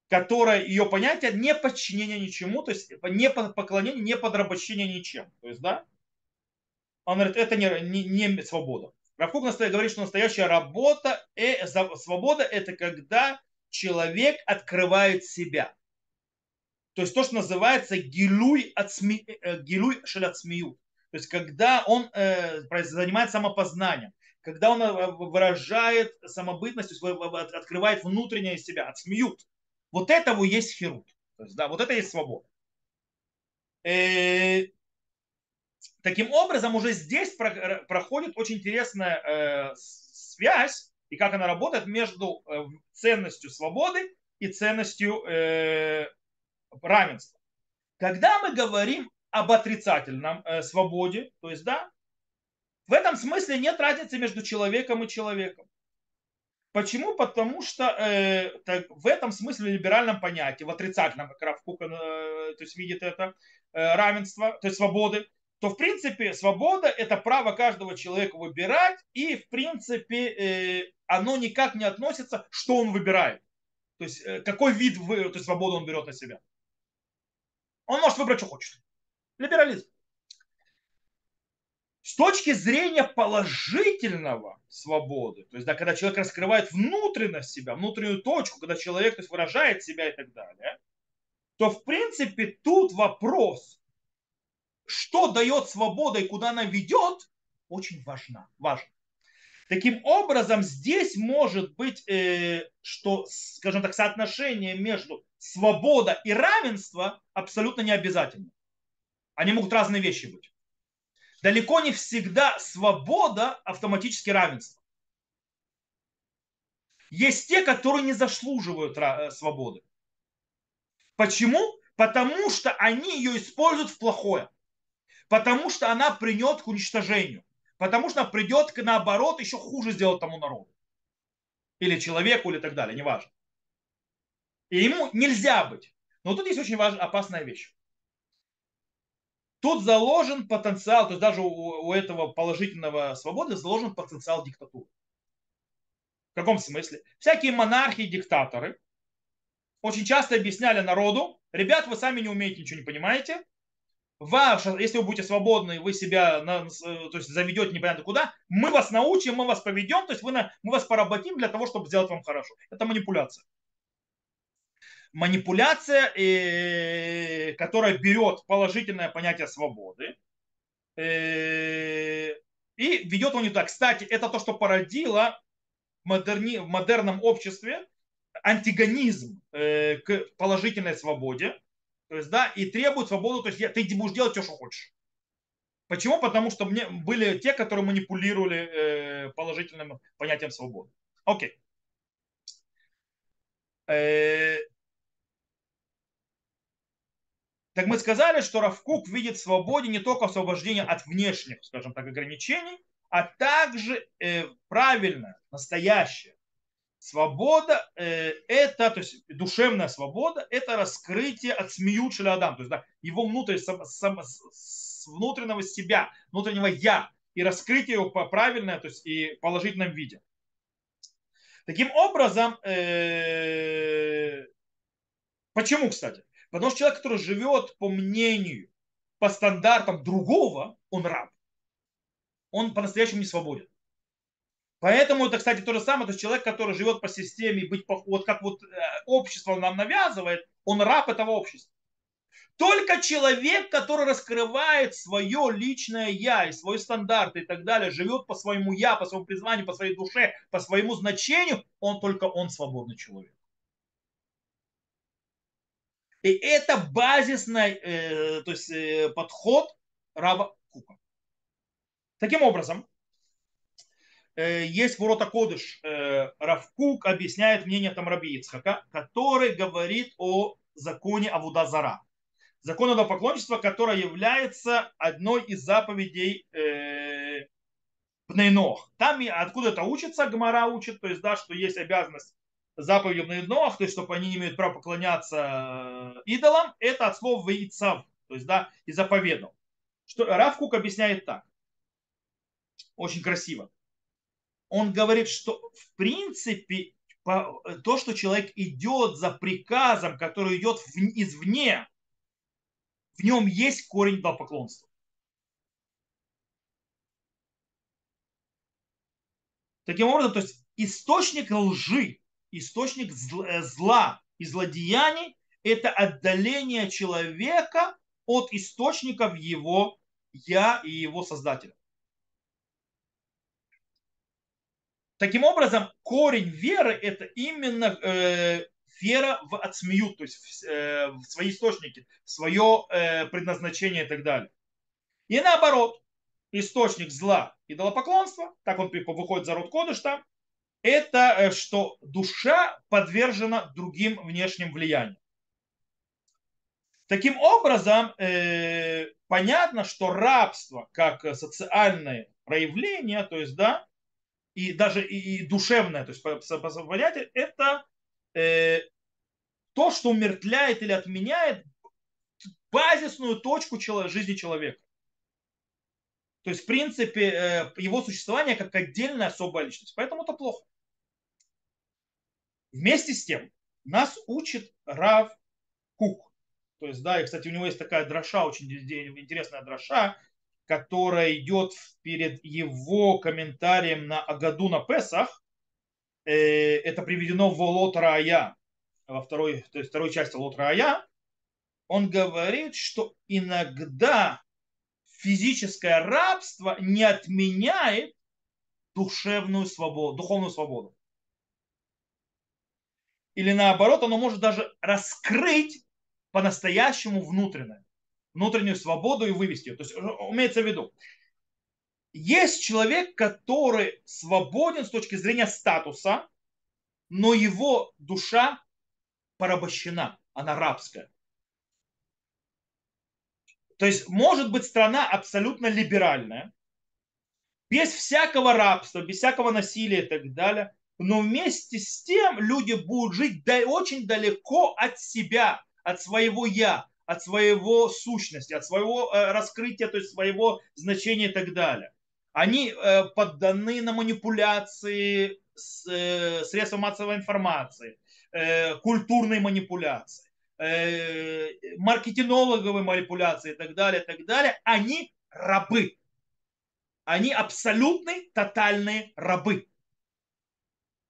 которая ее понятие не подчинение ничему, то есть не поклонение, не подрабощение ничем. То есть, да, он говорит, это не, не, не свобода. Равкук говорит, что настоящая работа, э, свобода это когда человек открывает себя. То есть то, что называется гилуй, от э, То есть когда он э, занимается самопознанием, когда он э, выражает самобытность, то есть открывает внутреннее себя, отсмеют. Вот этого есть хирут. То есть, да, вот это есть свобода. Э, таким образом, уже здесь проходит очень интересная э, связь и как она работает между э, ценностью свободы и ценностью равенства. Когда мы говорим об отрицательном свободе, то есть, да, в этом смысле нет разницы между человеком и человеком. Почему? Потому что э, так, в этом смысле в либеральном понятии, в отрицательном, как Раф э, то есть видит это э, равенство, то есть свободы, то в принципе свобода это право каждого человека выбирать, и в принципе э, оно никак не относится, что он выбирает. То есть э, какой вид вы, то есть свободу он берет на себя. Он может выбрать, что хочет. Либерализм. С точки зрения положительного свободы, то есть да, когда человек раскрывает внутренность себя, внутреннюю точку, когда человек то есть, выражает себя и так далее, то в принципе тут вопрос, что дает свобода и куда она ведет, очень важно. важно. Таким образом, здесь может быть, э, что, скажем так, соотношение между свобода и равенство абсолютно не обязательно. Они могут разные вещи быть далеко не всегда свобода автоматически равенство. Есть те, которые не заслуживают э, свободы. Почему? Потому что они ее используют в плохое. Потому что она придет к уничтожению. Потому что она придет к наоборот еще хуже сделать тому народу. Или человеку, или так далее, неважно. И ему нельзя быть. Но тут есть очень важная, опасная вещь. Тут заложен потенциал, то есть даже у, у этого положительного свободы заложен потенциал диктатуры. В каком смысле? Всякие монархи диктаторы очень часто объясняли народу, ребят, вы сами не умеете, ничего не понимаете, ваш, если вы будете свободны, вы себя то есть заведете непонятно куда, мы вас научим, мы вас поведем, то есть вы на, мы вас поработим для того, чтобы сделать вам хорошо. Это манипуляция манипуляция, э, которая берет положительное понятие свободы э, и ведет его не так. Кстати, это то, что породило в, модерном обществе антигонизм э, к положительной свободе, то есть, да, и требует свободу, то есть ты будешь делать все, что хочешь. Почему? Потому что мне были те, которые манипулировали э, положительным понятием свободы. Окей. Э, так мы сказали, что Равкук видит в свободе не только освобождение от внешних, скажем так, ограничений, а также э, правильное, настоящее Свобода э, это, то есть душевная свобода, это раскрытие от смеют шелядам, то есть да, его внутрь, сам, сам, с внутреннего себя, внутреннего я, и раскрытие его по правильное, то есть и положительном виде. Таким образом, э, почему, кстати? Потому что человек, который живет по мнению, по стандартам другого, он раб. Он по-настоящему не свободен. Поэтому это, кстати, то же самое, то есть человек, который живет по системе, быть вот как вот э, общество нам навязывает, он раб этого общества. Только человек, который раскрывает свое личное я и свой стандарт и так далее, живет по своему я, по своему призванию, по своей душе, по своему значению, он только он свободный человек. И это базисный э, то есть, э, подход раба Кука. Таким образом, э, есть ворота Кодыш, э, Равкук объясняет мнение там Раби Ицхака, который говорит о законе Авудазара закон идолопоклонничества, которое является одной из заповедей э, Пнейнох. Там откуда это учится, Гмара учит, то есть, да, что есть обязанность заповеди Пнейнох, то есть, чтобы они не имеют права поклоняться э, идолам, это от слова «вейцав», то есть, да, и заповедал. Что Раф Кук объясняет так, очень красиво. Он говорит, что в принципе то, что человек идет за приказом, который идет извне, в нем есть корень поклонства. Таким образом, то есть источник лжи, источник э, зла и злодеяний – это отдаление человека от источников его я и его создателя. Таким образом, корень веры – это именно э, вера в отсмеют, то есть в, э, в свои источники, в свое э, предназначение и так далее. И наоборот, источник зла и идолопоклонства, так он выходит за род Кодыш там, это э, что душа подвержена другим внешним влияниям. Таким образом, э, понятно, что рабство как социальное проявление, то есть, да, и даже и, душевное, то есть по, по, по понятию, это э, то, что умертвляет или отменяет базисную точку жизни человека. То есть, в принципе, э, его существование как отдельная особая личность. Поэтому это плохо. Вместе с тем, нас учит Рав Кук. То есть, да, и, кстати, у него есть такая дроша, очень интересная дроша, которая идет перед его комментарием на Агаду на Песах, Э, это приведено в Лот Рая, во второй, то есть второй части Лот Рая, он говорит, что иногда физическое рабство не отменяет душевную свободу, духовную свободу. Или наоборот, оно может даже раскрыть по-настоящему внутреннее, внутреннюю свободу и вывести ее. То есть, имеется в виду, есть человек, который свободен с точки зрения статуса, но его душа порабощена, она рабская. То есть может быть страна абсолютно либеральная, без всякого рабства, без всякого насилия и так далее, но вместе с тем люди будут жить очень далеко от себя, от своего я, от своего сущности, от своего э, раскрытия, то есть своего значения и так далее они э, подданы на манипуляции э, средством массовой информации, культурной манипуляции, маркетинологовой манипуляции и так далее, и так далее, они рабы. Они абсолютные, тотальные рабы.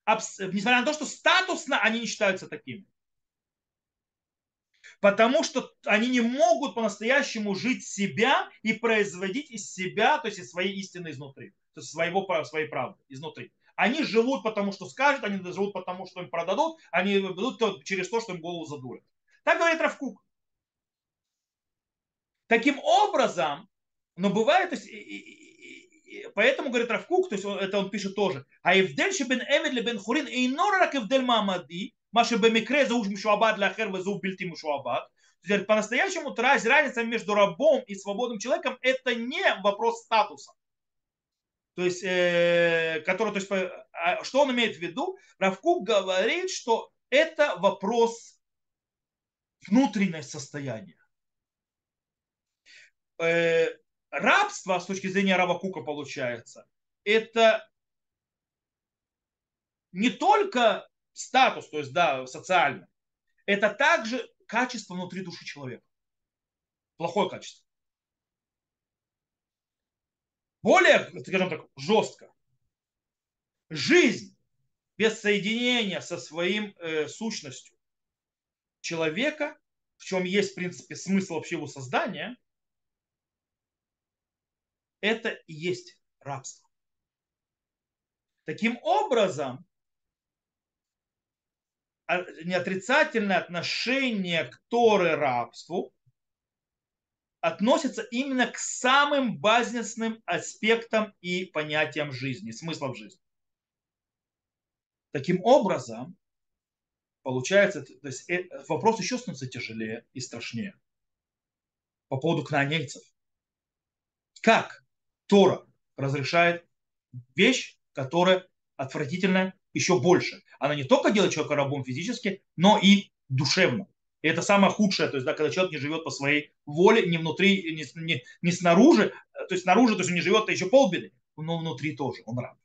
Несмотря на то, что статусно они не считаются такими потому что они не могут по-настоящему жить себя и производить из себя, то есть из своей истины изнутри, то есть своего, своей правды изнутри. Они живут потому, что скажут, они живут потому, что им продадут, они идут через то, что им голову задурят. Так говорит Равкук. Таким образом, но бывает, то есть, поэтому, говорит Равкук, то есть он, это он пишет тоже, а Евдель бен Эмед Лебен Хурин и Норак Евдель Мамади, Маша Бемикре за уж Мушуабад для Херва за убильти есть По-настоящему разница между рабом и свободным человеком это не вопрос статуса. То есть, э, который, то есть, а, что он имеет в виду? Равкук говорит, что это вопрос внутреннего состояния. Э, рабство, с точки зрения Равакука, получается, это не только статус, то есть, да, социальный, это также качество внутри души человека. Плохое качество. Более, скажем так, жестко. Жизнь без соединения со своим э, сущностью человека, в чем есть, в принципе, смысл вообще его создания, это и есть рабство. Таким образом, а, неотрицательное отношение к Торе рабству относится именно к самым базисным аспектам и понятиям жизни, смыслов жизни. Таким образом, получается, то есть э, вопрос еще становится тяжелее и страшнее по поводу кнаанейцев. Как Тора разрешает вещь, которая отвратительная еще больше. Она не только делает человека рабом физически, но и душевно. И это самое худшее, то есть, да, когда человек не живет по своей воле, не внутри, не, не, не снаружи, то есть снаружи, то есть он не живет, то еще полбеды, но внутри тоже он раб.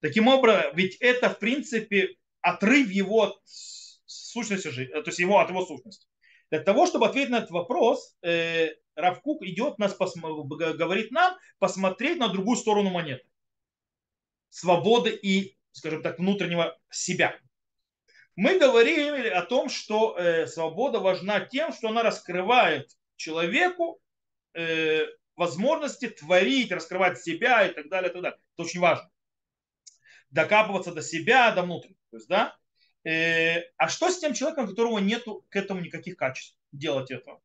Таким образом, ведь это, в принципе, отрыв его от сущности, то есть его от его сущности. Для того, чтобы ответить на этот вопрос, э, Равкук идет нас, говорит нам посмотреть на другую сторону монеты. Свободы и, скажем так, внутреннего себя. Мы говорили о том, что э, свобода важна тем, что она раскрывает человеку э, возможности творить, раскрывать себя и так далее, и так далее. Это очень важно. Докапываться до себя, до внутреннего. То есть, да? Э, а что с тем человеком, у которого нет к этому никаких качеств делать этого?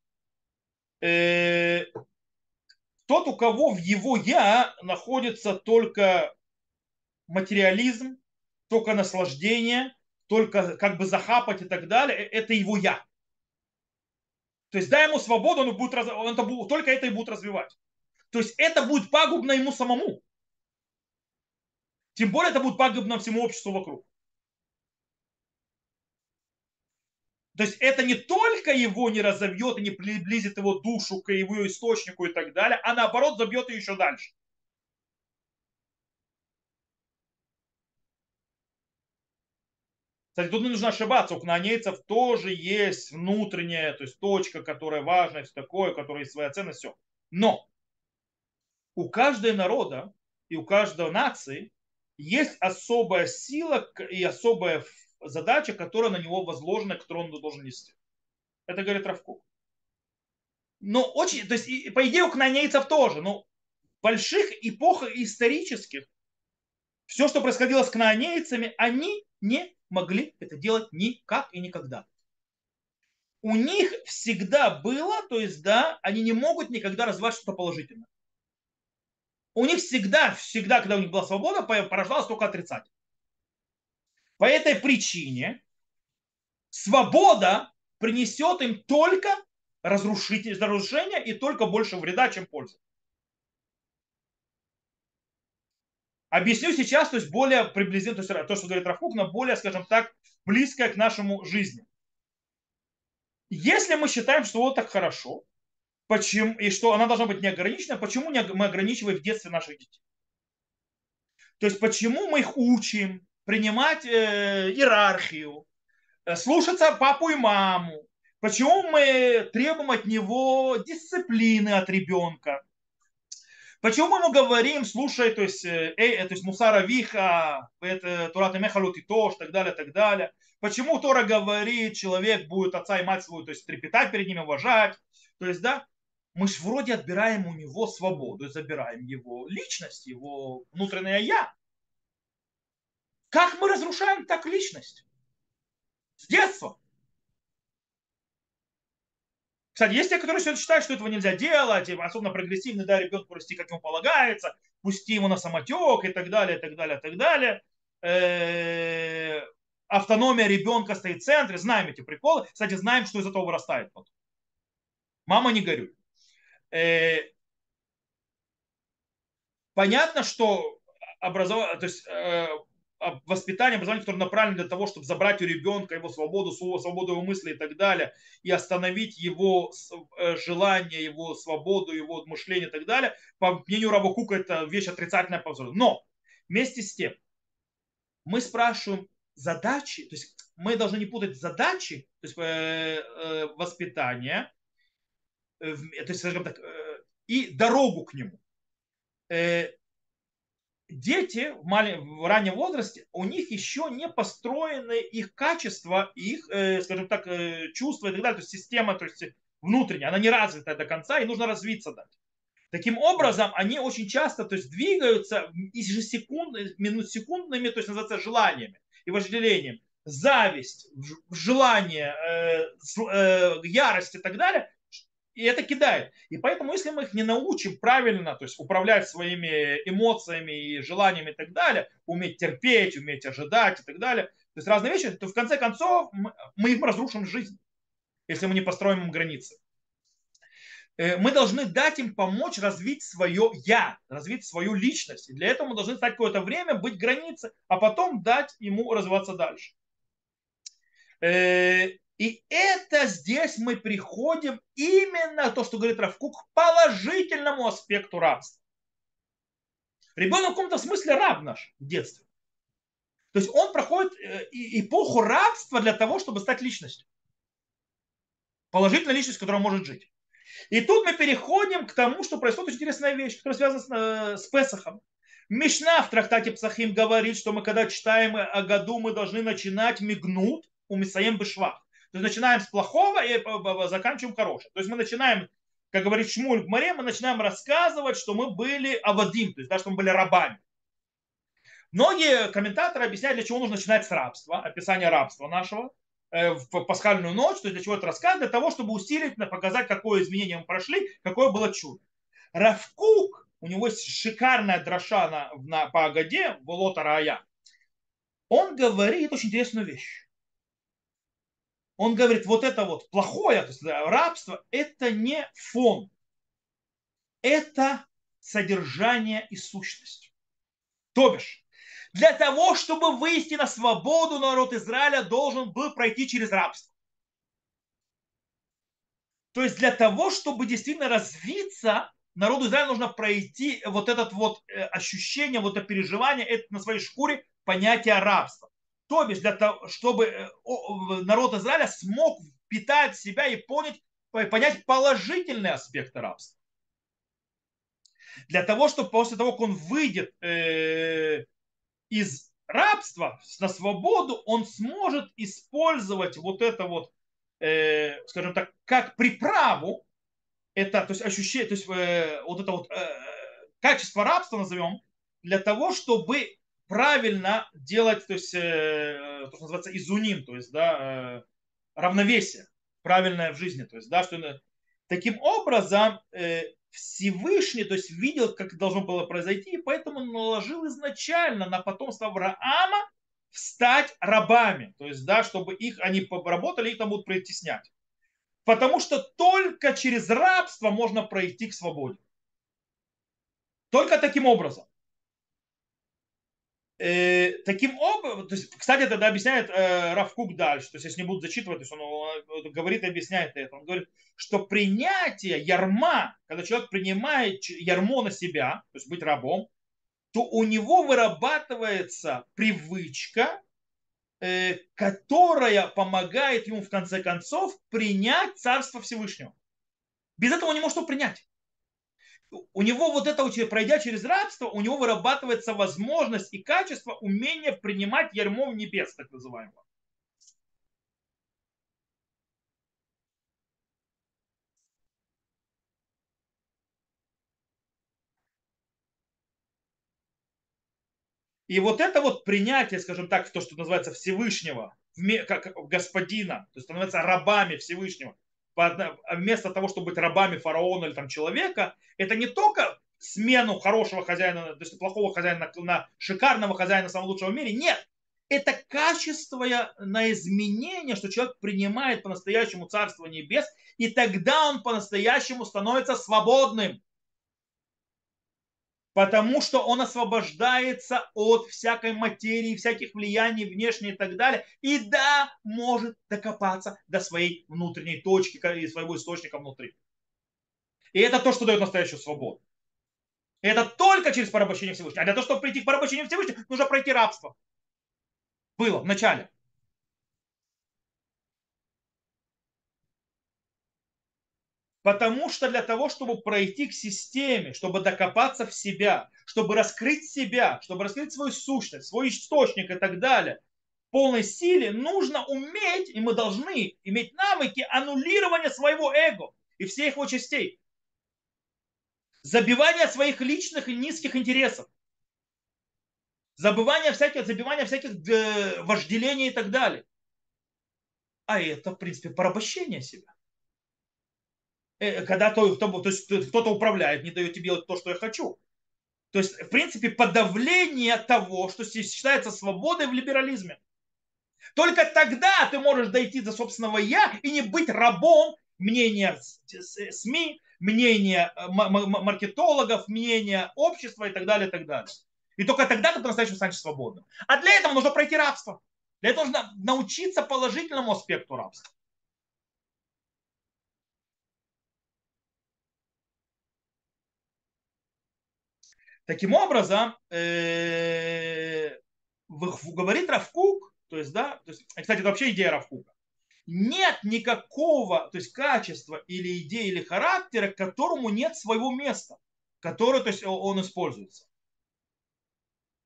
Э, тот, у кого в его я находится только материализм, только наслаждение, только как бы захапать и так далее, э, это его я. То есть дай ему свободу, он, будет, он это, только это и будет развивать. То есть это будет пагубно ему самому. Тем более это будет пагубно всему обществу вокруг. То есть это не только его не разовьет и не приблизит его душу к его источнику и так далее, а наоборот забьет ее еще дальше. Кстати, тут не нужно ошибаться, у кнанейцев тоже есть внутренняя, то есть точка, которая важна, все такое, которая есть своя ценность, все. Но у каждого народа и у каждой нации есть особая сила и особая задача, которая на него возложена, которую он должен нести. Это говорит Равкук. Но очень, то есть, по идее, у кнанейцев тоже, но больших эпохах исторических все, что происходило с кнаанейцами, они не могли это делать никак и никогда. У них всегда было, то есть, да, они не могут никогда развивать что-то положительное. У них всегда, всегда, когда у них была свобода, порождалось только отрицательное. По этой причине свобода принесет им только разрушение и только больше вреда, чем пользы. Объясню сейчас, то есть более приблизительно, то есть то, что говорит Рафук, но более, скажем так, близкое к нашему жизни. Если мы считаем, что вот так хорошо, почему, и что она должна быть неограничена, почему мы ограничиваем в детстве наших детей? То есть почему мы их учим принимать э, иерархию, э, слушаться папу и маму, почему мы требуем от него дисциплины от ребенка, Почему мы ему говорим, слушай, то есть, э, э, то есть Мусара Виха, это Турата Мехалут и Тош, так далее, так далее. Почему Тора говорит, человек будет отца и мать свою, то есть трепетать перед ними, уважать. То есть, да, мы же вроде отбираем у него свободу, забираем его личность, его внутреннее я. Как мы разрушаем так личность? С детства. Кстати, есть те, которые считают, что этого нельзя делать, особенно прогрессивный, да, ребенку расти, как ему полагается, пусти его на самотек и так далее, и так далее, и так далее. Автономия ребенка стоит в центре, знаем эти приколы. Кстати, знаем, что из этого вырастает потом. Мама, не горюй. Э, понятно, что образование, то есть э, воспитание, образование, которое направлено для того, чтобы забрать у ребенка его свободу, свободу его мысли и так далее, и остановить его э, желание, его свободу, его мышление и так далее, по мнению Раба Кука, это вещь отрицательная по взрослым. Но вместе с тем, мы спрашиваем задачи, то есть мы должны не путать задачи, то есть э, э, воспитания, э, то есть, скажем так, э, и дорогу к нему. Э, дети в, малень, в раннем возрасте, у них еще не построены их качества, их, э, скажем так, э, чувства и так далее, то есть система, то есть внутренняя, она не развита до конца, и нужно развиться дать. Таким образом, они очень часто то есть, двигаются ежесекунд, минут секундными, то есть называется желаниями и вожделением. Зависть, желание, э, э, ярость и так далее и это кидает. И поэтому, если мы их не научим правильно, то есть управлять своими эмоциями и желаниями и так далее, уметь терпеть, уметь ожидать и так далее, то есть разные вещи, то в конце концов мы им разрушим жизнь, если мы не построим им границы. Э, мы должны дать им помочь развить свое я, развить свою личность. И для этого мы должны стать какое-то время, быть границей, а потом дать ему развиваться дальше. И это здесь мы приходим именно то, что говорит Равкук, к положительному аспекту рабства. Ребенок в каком-то смысле раб наш в детстве. То есть он проходит э, эпоху рабства для того, чтобы стать личностью. Положительной личностью, которая может жить. И тут мы переходим к тому, что происходит очень интересная вещь, которая связана с, э, с Песохом. Мишна в трактате Псахим говорит, что мы когда читаем о году, мы должны начинать мигнуть у Мисаем Бешвах. То есть начинаем с плохого и заканчиваем хорошим. То есть мы начинаем, как говорит Шмуль море, мы начинаем рассказывать, что мы были авадим, то есть да, что мы были рабами. Многие комментаторы объясняют, для чего нужно начинать с рабства, описание рабства нашего э, в пасхальную ночь, то есть для чего это рассказ, для того, чтобы усилить, показать, какое изменение мы прошли, какое было чудо. Равкук, у него есть шикарная дроша на, на, по Агаде, Волота Рая. Он говорит очень интересную вещь он говорит, вот это вот плохое, то есть рабство, это не фон, это содержание и сущность. То бишь, для того, чтобы выйти на свободу, народ Израиля должен был пройти через рабство. То есть для того, чтобы действительно развиться, народу Израиля нужно пройти вот это вот э, ощущение, вот это переживание, это на своей шкуре понятие рабства. То бишь, для того, чтобы э, народ Израиля смог питать себя и понять, понять положительные аспекты рабства. Для того, чтобы после того, как он выйдет э, из рабства на свободу, он сможет использовать вот это вот, э, скажем так, как приправу, это, то есть ощущение, то есть вот это вот качество рабства назовем, для того, чтобы правильно делать, то есть, э, то, что называется изуним, то есть, да, э, равновесие правильное в жизни, то есть, да, что таким образом э, Всевышний, то есть, видел, как должно было произойти, и поэтому наложил изначально на потомство Авраама стать рабами, то есть, да, чтобы их, они поработали, их там будут притеснять. Потому что только через рабство можно пройти к свободе. Только таким образом. Э, таким образом, то есть, кстати, тогда объясняет э, Равкук дальше, то есть если не будут зачитывать, то есть он, он говорит и объясняет это. Он говорит, что принятие ярма, когда человек принимает ярмо на себя, то есть быть рабом, то у него вырабатывается привычка, э, которая помогает ему в конце концов принять Царство Всевышнего. Без этого он не может его принять у него вот это, пройдя через рабство, у него вырабатывается возможность и качество умения принимать ярмом небес, так называемого. И вот это вот принятие, скажем так, то, что называется Всевышнего, как господина, то есть становится рабами Всевышнего, вместо того, чтобы быть рабами фараона или там человека, это не только смену хорошего хозяина, то есть плохого хозяина на, на шикарного хозяина самого лучшего в мире. Нет. Это качество на изменение, что человек принимает по-настоящему Царство Небес, и тогда он по-настоящему становится свободным. Потому что он освобождается от всякой материи, всяких влияний внешних и так далее. И да, может докопаться до своей внутренней точки и своего источника внутри. И это то, что дает настоящую свободу. И это только через порабощение Всевышнего. А для того, чтобы прийти к порабощению Всевышнего, нужно пройти рабство. Было в начале. Потому что для того, чтобы пройти к системе, чтобы докопаться в себя, чтобы раскрыть себя, чтобы раскрыть свою сущность, свой источник и так далее, в полной силе нужно уметь, и мы должны иметь навыки аннулирования своего эго и всех его частей. Забивание своих личных и низких интересов. Забывание всяких, забивание всяких э, вожделений и так далее. А это, в принципе, порабощение себя. Э, когда то, кто, то есть кто-то управляет, не дает тебе делать то, что я хочу. То есть, в принципе, подавление того, что считается свободой в либерализме. Только тогда ты можешь дойти до собственного я и не быть рабом мнения СМИ, мнения э, маркетологов, мнения общества и так далее, и так далее. И только тогда ты по-настоящему станешь свободным. А для этого нужно пройти рабство. Для этого нужно научиться положительному аспекту рабства. Таким образом, э, говорит Равкук, то есть, да, то есть, кстати, это вообще идея Равкука, нет никакого, то есть качества или идеи или характера, которому нет своего места, которое, то есть, он используется.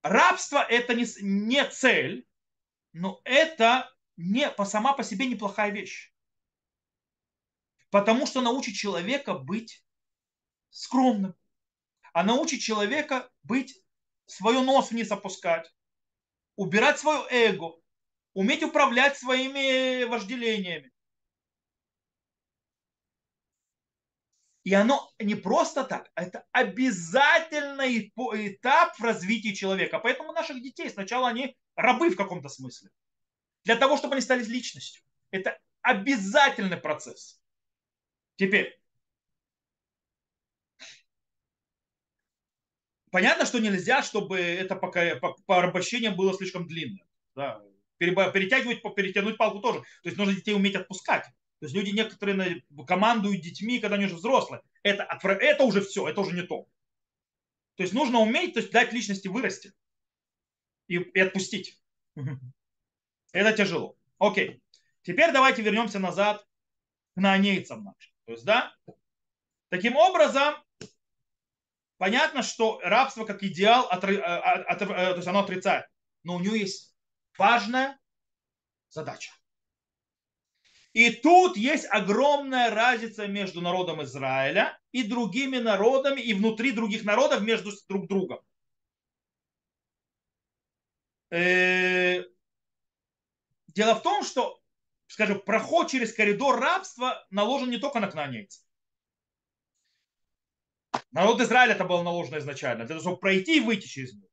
Рабство это не, не цель, но это не, по, сама по себе неплохая вещь. Потому что научит человека быть скромным, а научит человека быть, свое нос вниз опускать, убирать свое эго, уметь управлять своими вожделениями. И оно не просто так, а это обязательный этап в развитии человека. Поэтому наших детей сначала они рабы в каком-то смысле. Для того, чтобы они стали личностью. Это обязательный процесс. Теперь, Понятно, что нельзя, чтобы это порабощение было слишком длинным. Да. Перетягивать, перетянуть палку тоже. То есть нужно детей уметь отпускать. То есть люди некоторые командуют детьми, когда они уже взрослые. Это, это уже все, это уже не то. То есть нужно уметь то есть дать личности вырасти и, и отпустить. Это тяжело. Окей. Теперь давайте вернемся назад к наанейцам нашим. То есть, да, таким образом, Понятно, что рабство как идеал, от, от, то есть оно отрицает. Но у него есть важная задача. И тут есть огромная разница между народом Израиля и другими народами, и внутри других народов между друг другом. Э, дело в том, что, скажем, проход через коридор рабства наложен не только на кнанейцев. Народ Израиля это было наложено изначально, для того, чтобы пройти и выйти через него.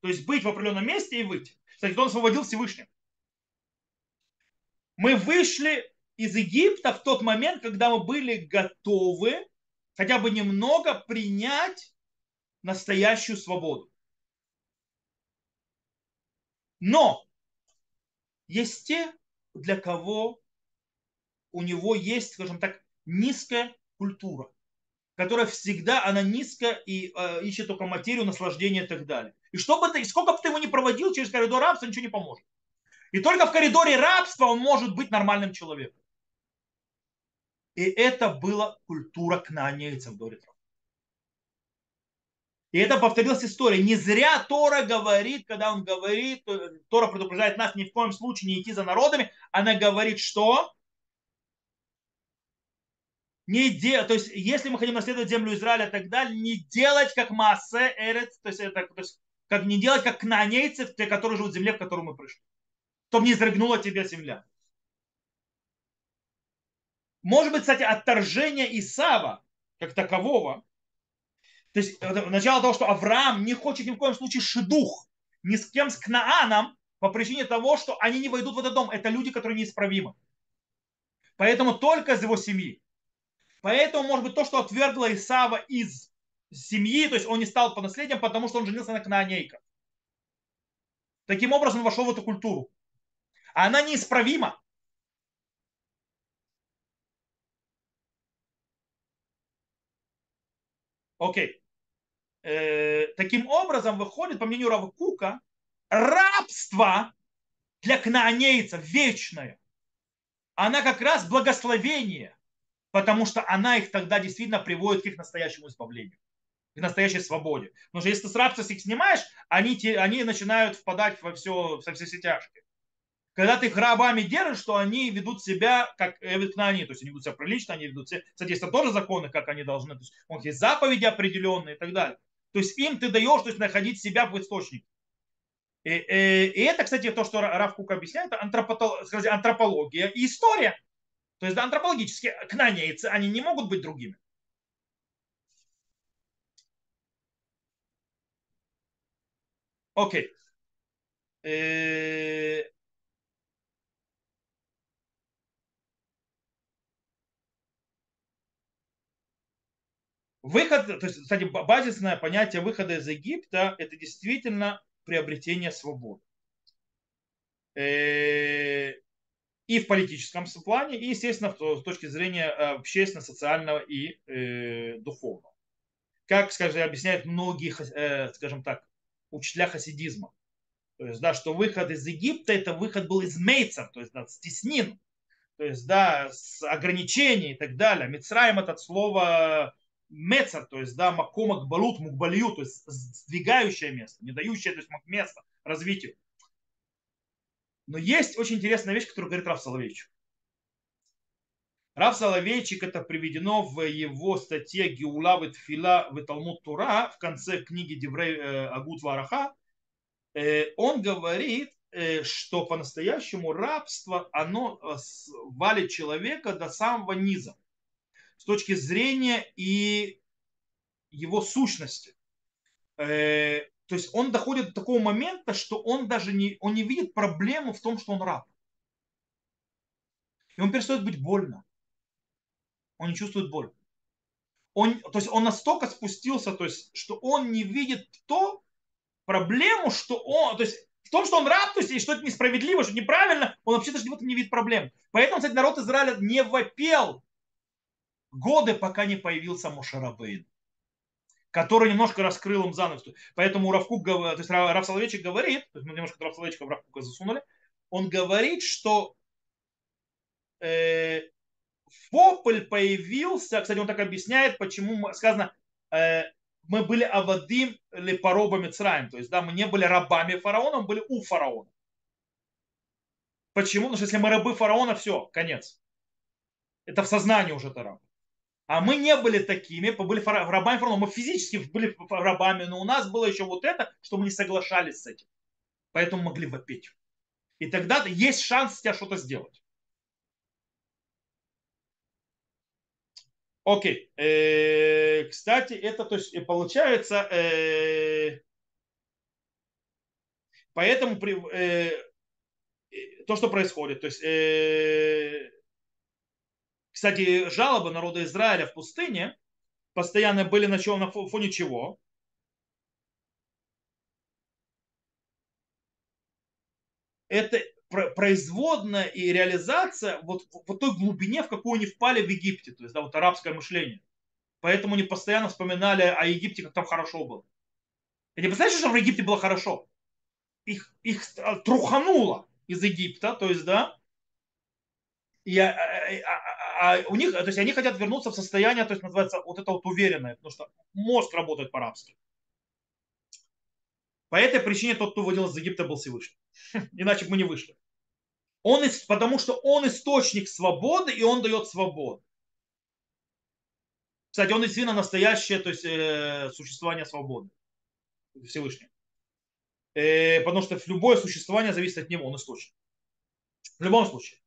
То есть быть в определенном месте и выйти. Кстати, он освободил Всевышнего. Мы вышли из Египта в тот момент, когда мы были готовы хотя бы немного принять настоящую свободу. Но есть те, для кого у него есть, скажем так, низкая культура которая всегда, она низко и э, ищет только материю, наслаждение и так далее. И что бы ты, сколько бы ты его ни проводил через коридор рабства, ничего не поможет. И только в коридоре рабства он может быть нормальным человеком. И это была культура кнаанейцев до ретро. И это повторилась история. Не зря Тора говорит, когда он говорит, э, Тора предупреждает нас ни в коем случае не идти за народами, она говорит, что не де... то есть, если мы хотим наследовать землю Израиля и так далее, не делать как масса эрец, то есть, это, то есть как не делать как кнанейцы, те, которые живут в земле, в которую мы пришли. Чтобы не изрыгнула тебя земля. Может быть, кстати, отторжение Исава, как такового, то есть начало того, что Авраам не хочет ни в коем случае шедух ни с кем, с Кнааном, по причине того, что они не войдут в этот дом. Это люди, которые неисправимы. Поэтому только из его семьи. Поэтому, может быть, то, что отвергло Исава из семьи, то есть он не стал по наследиям, потому что он женился на кнаанейках. Таким образом он вошел в эту культуру. А она неисправима. Окей. Э, таким образом выходит, по мнению Рава Кука, рабство для кнаанейцев вечное. Она как раз благословение, потому что она их тогда действительно приводит к их настоящему избавлению к настоящей свободе. Потому что если ты с рабства их снимаешь, они, те, они начинают впадать во все, во все тяжкие. Когда ты их рабами держишь, что они ведут себя как они, то есть они ведут себя прилично, они ведут себя, кстати, есть тоже законы, как они должны, то есть у них есть заповеди определенные и так далее. То есть им ты даешь, то есть находить себя в источнике. И, и, и это, кстати, то, что Раф Кук объясняет, это антропология и история. То есть да, антропологически кнанейцы, они не могут быть другими. Окей. Выход, то есть, кстати, базисное понятие выхода из Египта – это действительно приобретение свободы. Э, и в политическом плане, и, естественно, с точки зрения э, общественно-социального и духовного. Как, скажем, объясняют многие, скажем так, учителя хасидизма. То есть, да, что выход из Египта, это выход был из мейцев, то есть, да, стеснин, то есть, да, с ограничений и так далее. Мицраем это от слова мецер, то есть, да, макомак балут, мукбалью, то есть, сдвигающее место, не дающее, то есть, место развитию. Но есть очень интересная вещь, которую говорит Раф Соловейчик. Рав Соловейчик это приведено в его статье Геула Ветфила в Талмуд Тура в конце книги Деврей э, Агут Вараха. Э, он говорит, э, что по-настоящему рабство, оно валит человека до самого низа с точки зрения и его сущности. То есть он доходит до такого момента, что он даже не, он не видит проблему в том, что он раб. И он перестает быть больно он не чувствует боль. Он, то есть он настолько спустился, то есть, что он не видит то проблему, что он, то есть в том, что он раб, то есть, и что это несправедливо, что неправильно, он вообще даже в этом не видит проблем. Поэтому, кстати, народ Израиля не вопел годы, пока не появился Мошарабейн, который немножко раскрыл им занавес. Поэтому Равкук, то есть Рав Соловейчик говорит, то есть мы немножко Рав Соловейчика в Равкука засунули, он говорит, что э, вопль появился, кстати, он так объясняет, почему сказано, э, мы были авадим ли поробами цраем, то есть, да, мы не были рабами фараона, мы были у фараона. Почему? Потому что если мы рабы фараона, все, конец. Это в сознании уже это раб. А мы не были такими, были рабами фараона, мы физически были рабами, но у нас было еще вот это, что мы не соглашались с этим. Поэтому могли вопить. И тогда есть шанс тебя что-то сделать. Окей. Э, кстати, это то есть получается, э, поэтому при, э, то, что происходит, то есть, кстати, жалобы народа Израиля в пустыне постоянно были на чем, на фоне чего? Это производная и реализация вот в той глубине, в какую они впали в Египте, то есть да, вот арабское мышление. Поэтому они постоянно вспоминали о Египте, как там хорошо было. И не представляешь, что в Египте было хорошо? Их, их трухануло из Египта, то есть, да, и, а, у них, то есть они хотят вернуться в состояние, то есть называется вот это вот уверенное, потому что мозг работает по-арабски. По этой причине тот, кто выводил из Египта, был Всевышний. Иначе бы мы не вышли. Он, потому что он источник свободы, и он дает свободу. Кстати, он действительно настоящее то есть, э, существование свободы. Всевышний. Э, потому что любое существование зависит от него, он источник. В любом случае.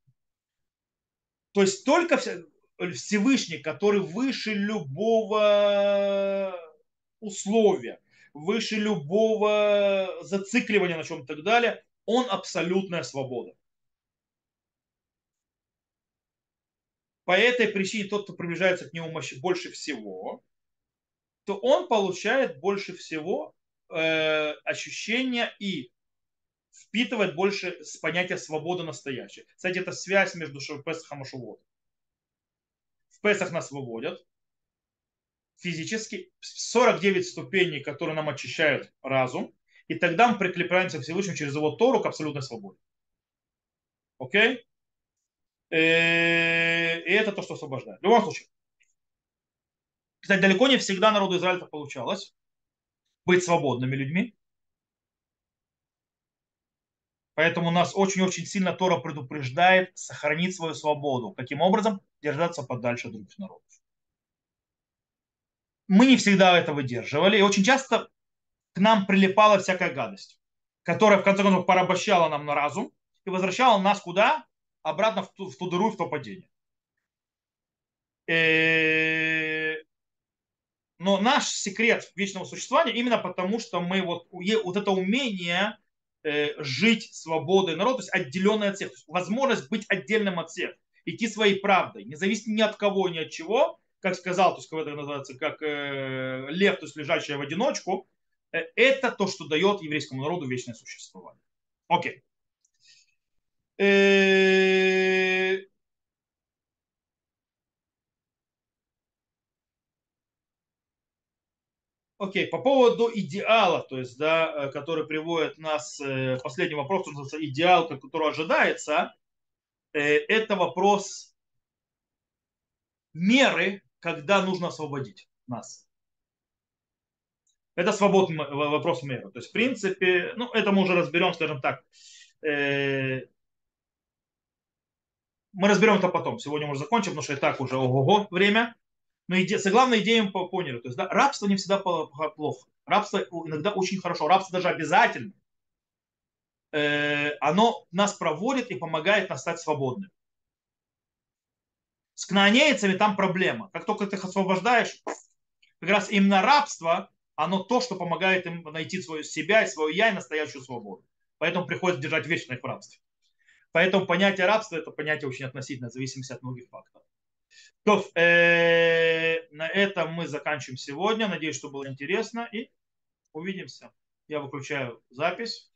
То есть только Всевышний, который выше любого условия, выше любого зацикливания на чем-то и так далее, он абсолютная свобода. По этой причине тот, кто приближается к нему больше всего, то он получает больше всего э, ощущения и впитывает больше с понятия свободы настоящей. Кстати, это связь между Песахом и Шувот. В Песах нас выводят физически 49 ступеней, которые нам очищают разум, и тогда мы прикрепляемся к Всевышнему через его Тору к абсолютной свободе. Окей? Э, и это то, что освобождает. В любом случае. Кстати, далеко не всегда народу Израиля получалось быть свободными людьми. Поэтому нас очень-очень сильно Тора предупреждает сохранить свою свободу. Каким образом? Держаться подальше от других народов. Мы не всегда это выдерживали. И очень часто к нам прилипала всякая гадость, которая в конце концов порабощала нам на разум и возвращала нас куда? Обратно в ту, в ту дыру, в то падение. Э, но наш секрет вечного существования именно потому, что мы вот, вот это умение жить свободой народа, то есть отделенный от всех, то есть возможность быть отдельным от всех, идти своей правдой, не зависит ни от кого, ни от чего, как сказал, то есть это называется, как э, лев, то есть лежащий в одиночку, э, это то, что дает еврейскому народу вечное существование. Окей. Э, Окей, по поводу идеала, то есть, да, э, который приводит нас, э, последний вопрос, называется идеал, который ожидается, э, это вопрос меры, когда нужно освободить нас. Это свободный вопрос меры. То есть, в принципе, ну, это мы уже разберем, скажем так. Мы разберем это потом. Сегодня мы уже закончим, потому что и так уже ого-го время. Но иде, главной идеей мы поняли. То есть, да, рабство не всегда плохо. Рабство иногда очень хорошо. Рабство даже обязательно. Э, оно нас проводит и помогает нас стать свободными. С кнаанейцами там проблема. Как только ты их освобождаешь, как раз именно рабство, оно то, что помогает им найти свою себя и свою я и настоящую свободу. Поэтому приходится держать вечно их в рабстве. Поэтому понятие рабства это понятие очень относительно, в зависимости от многих факторов. То, э, на этом мы заканчиваем сегодня. Надеюсь, что было интересно. И увидимся. Я выключаю запись.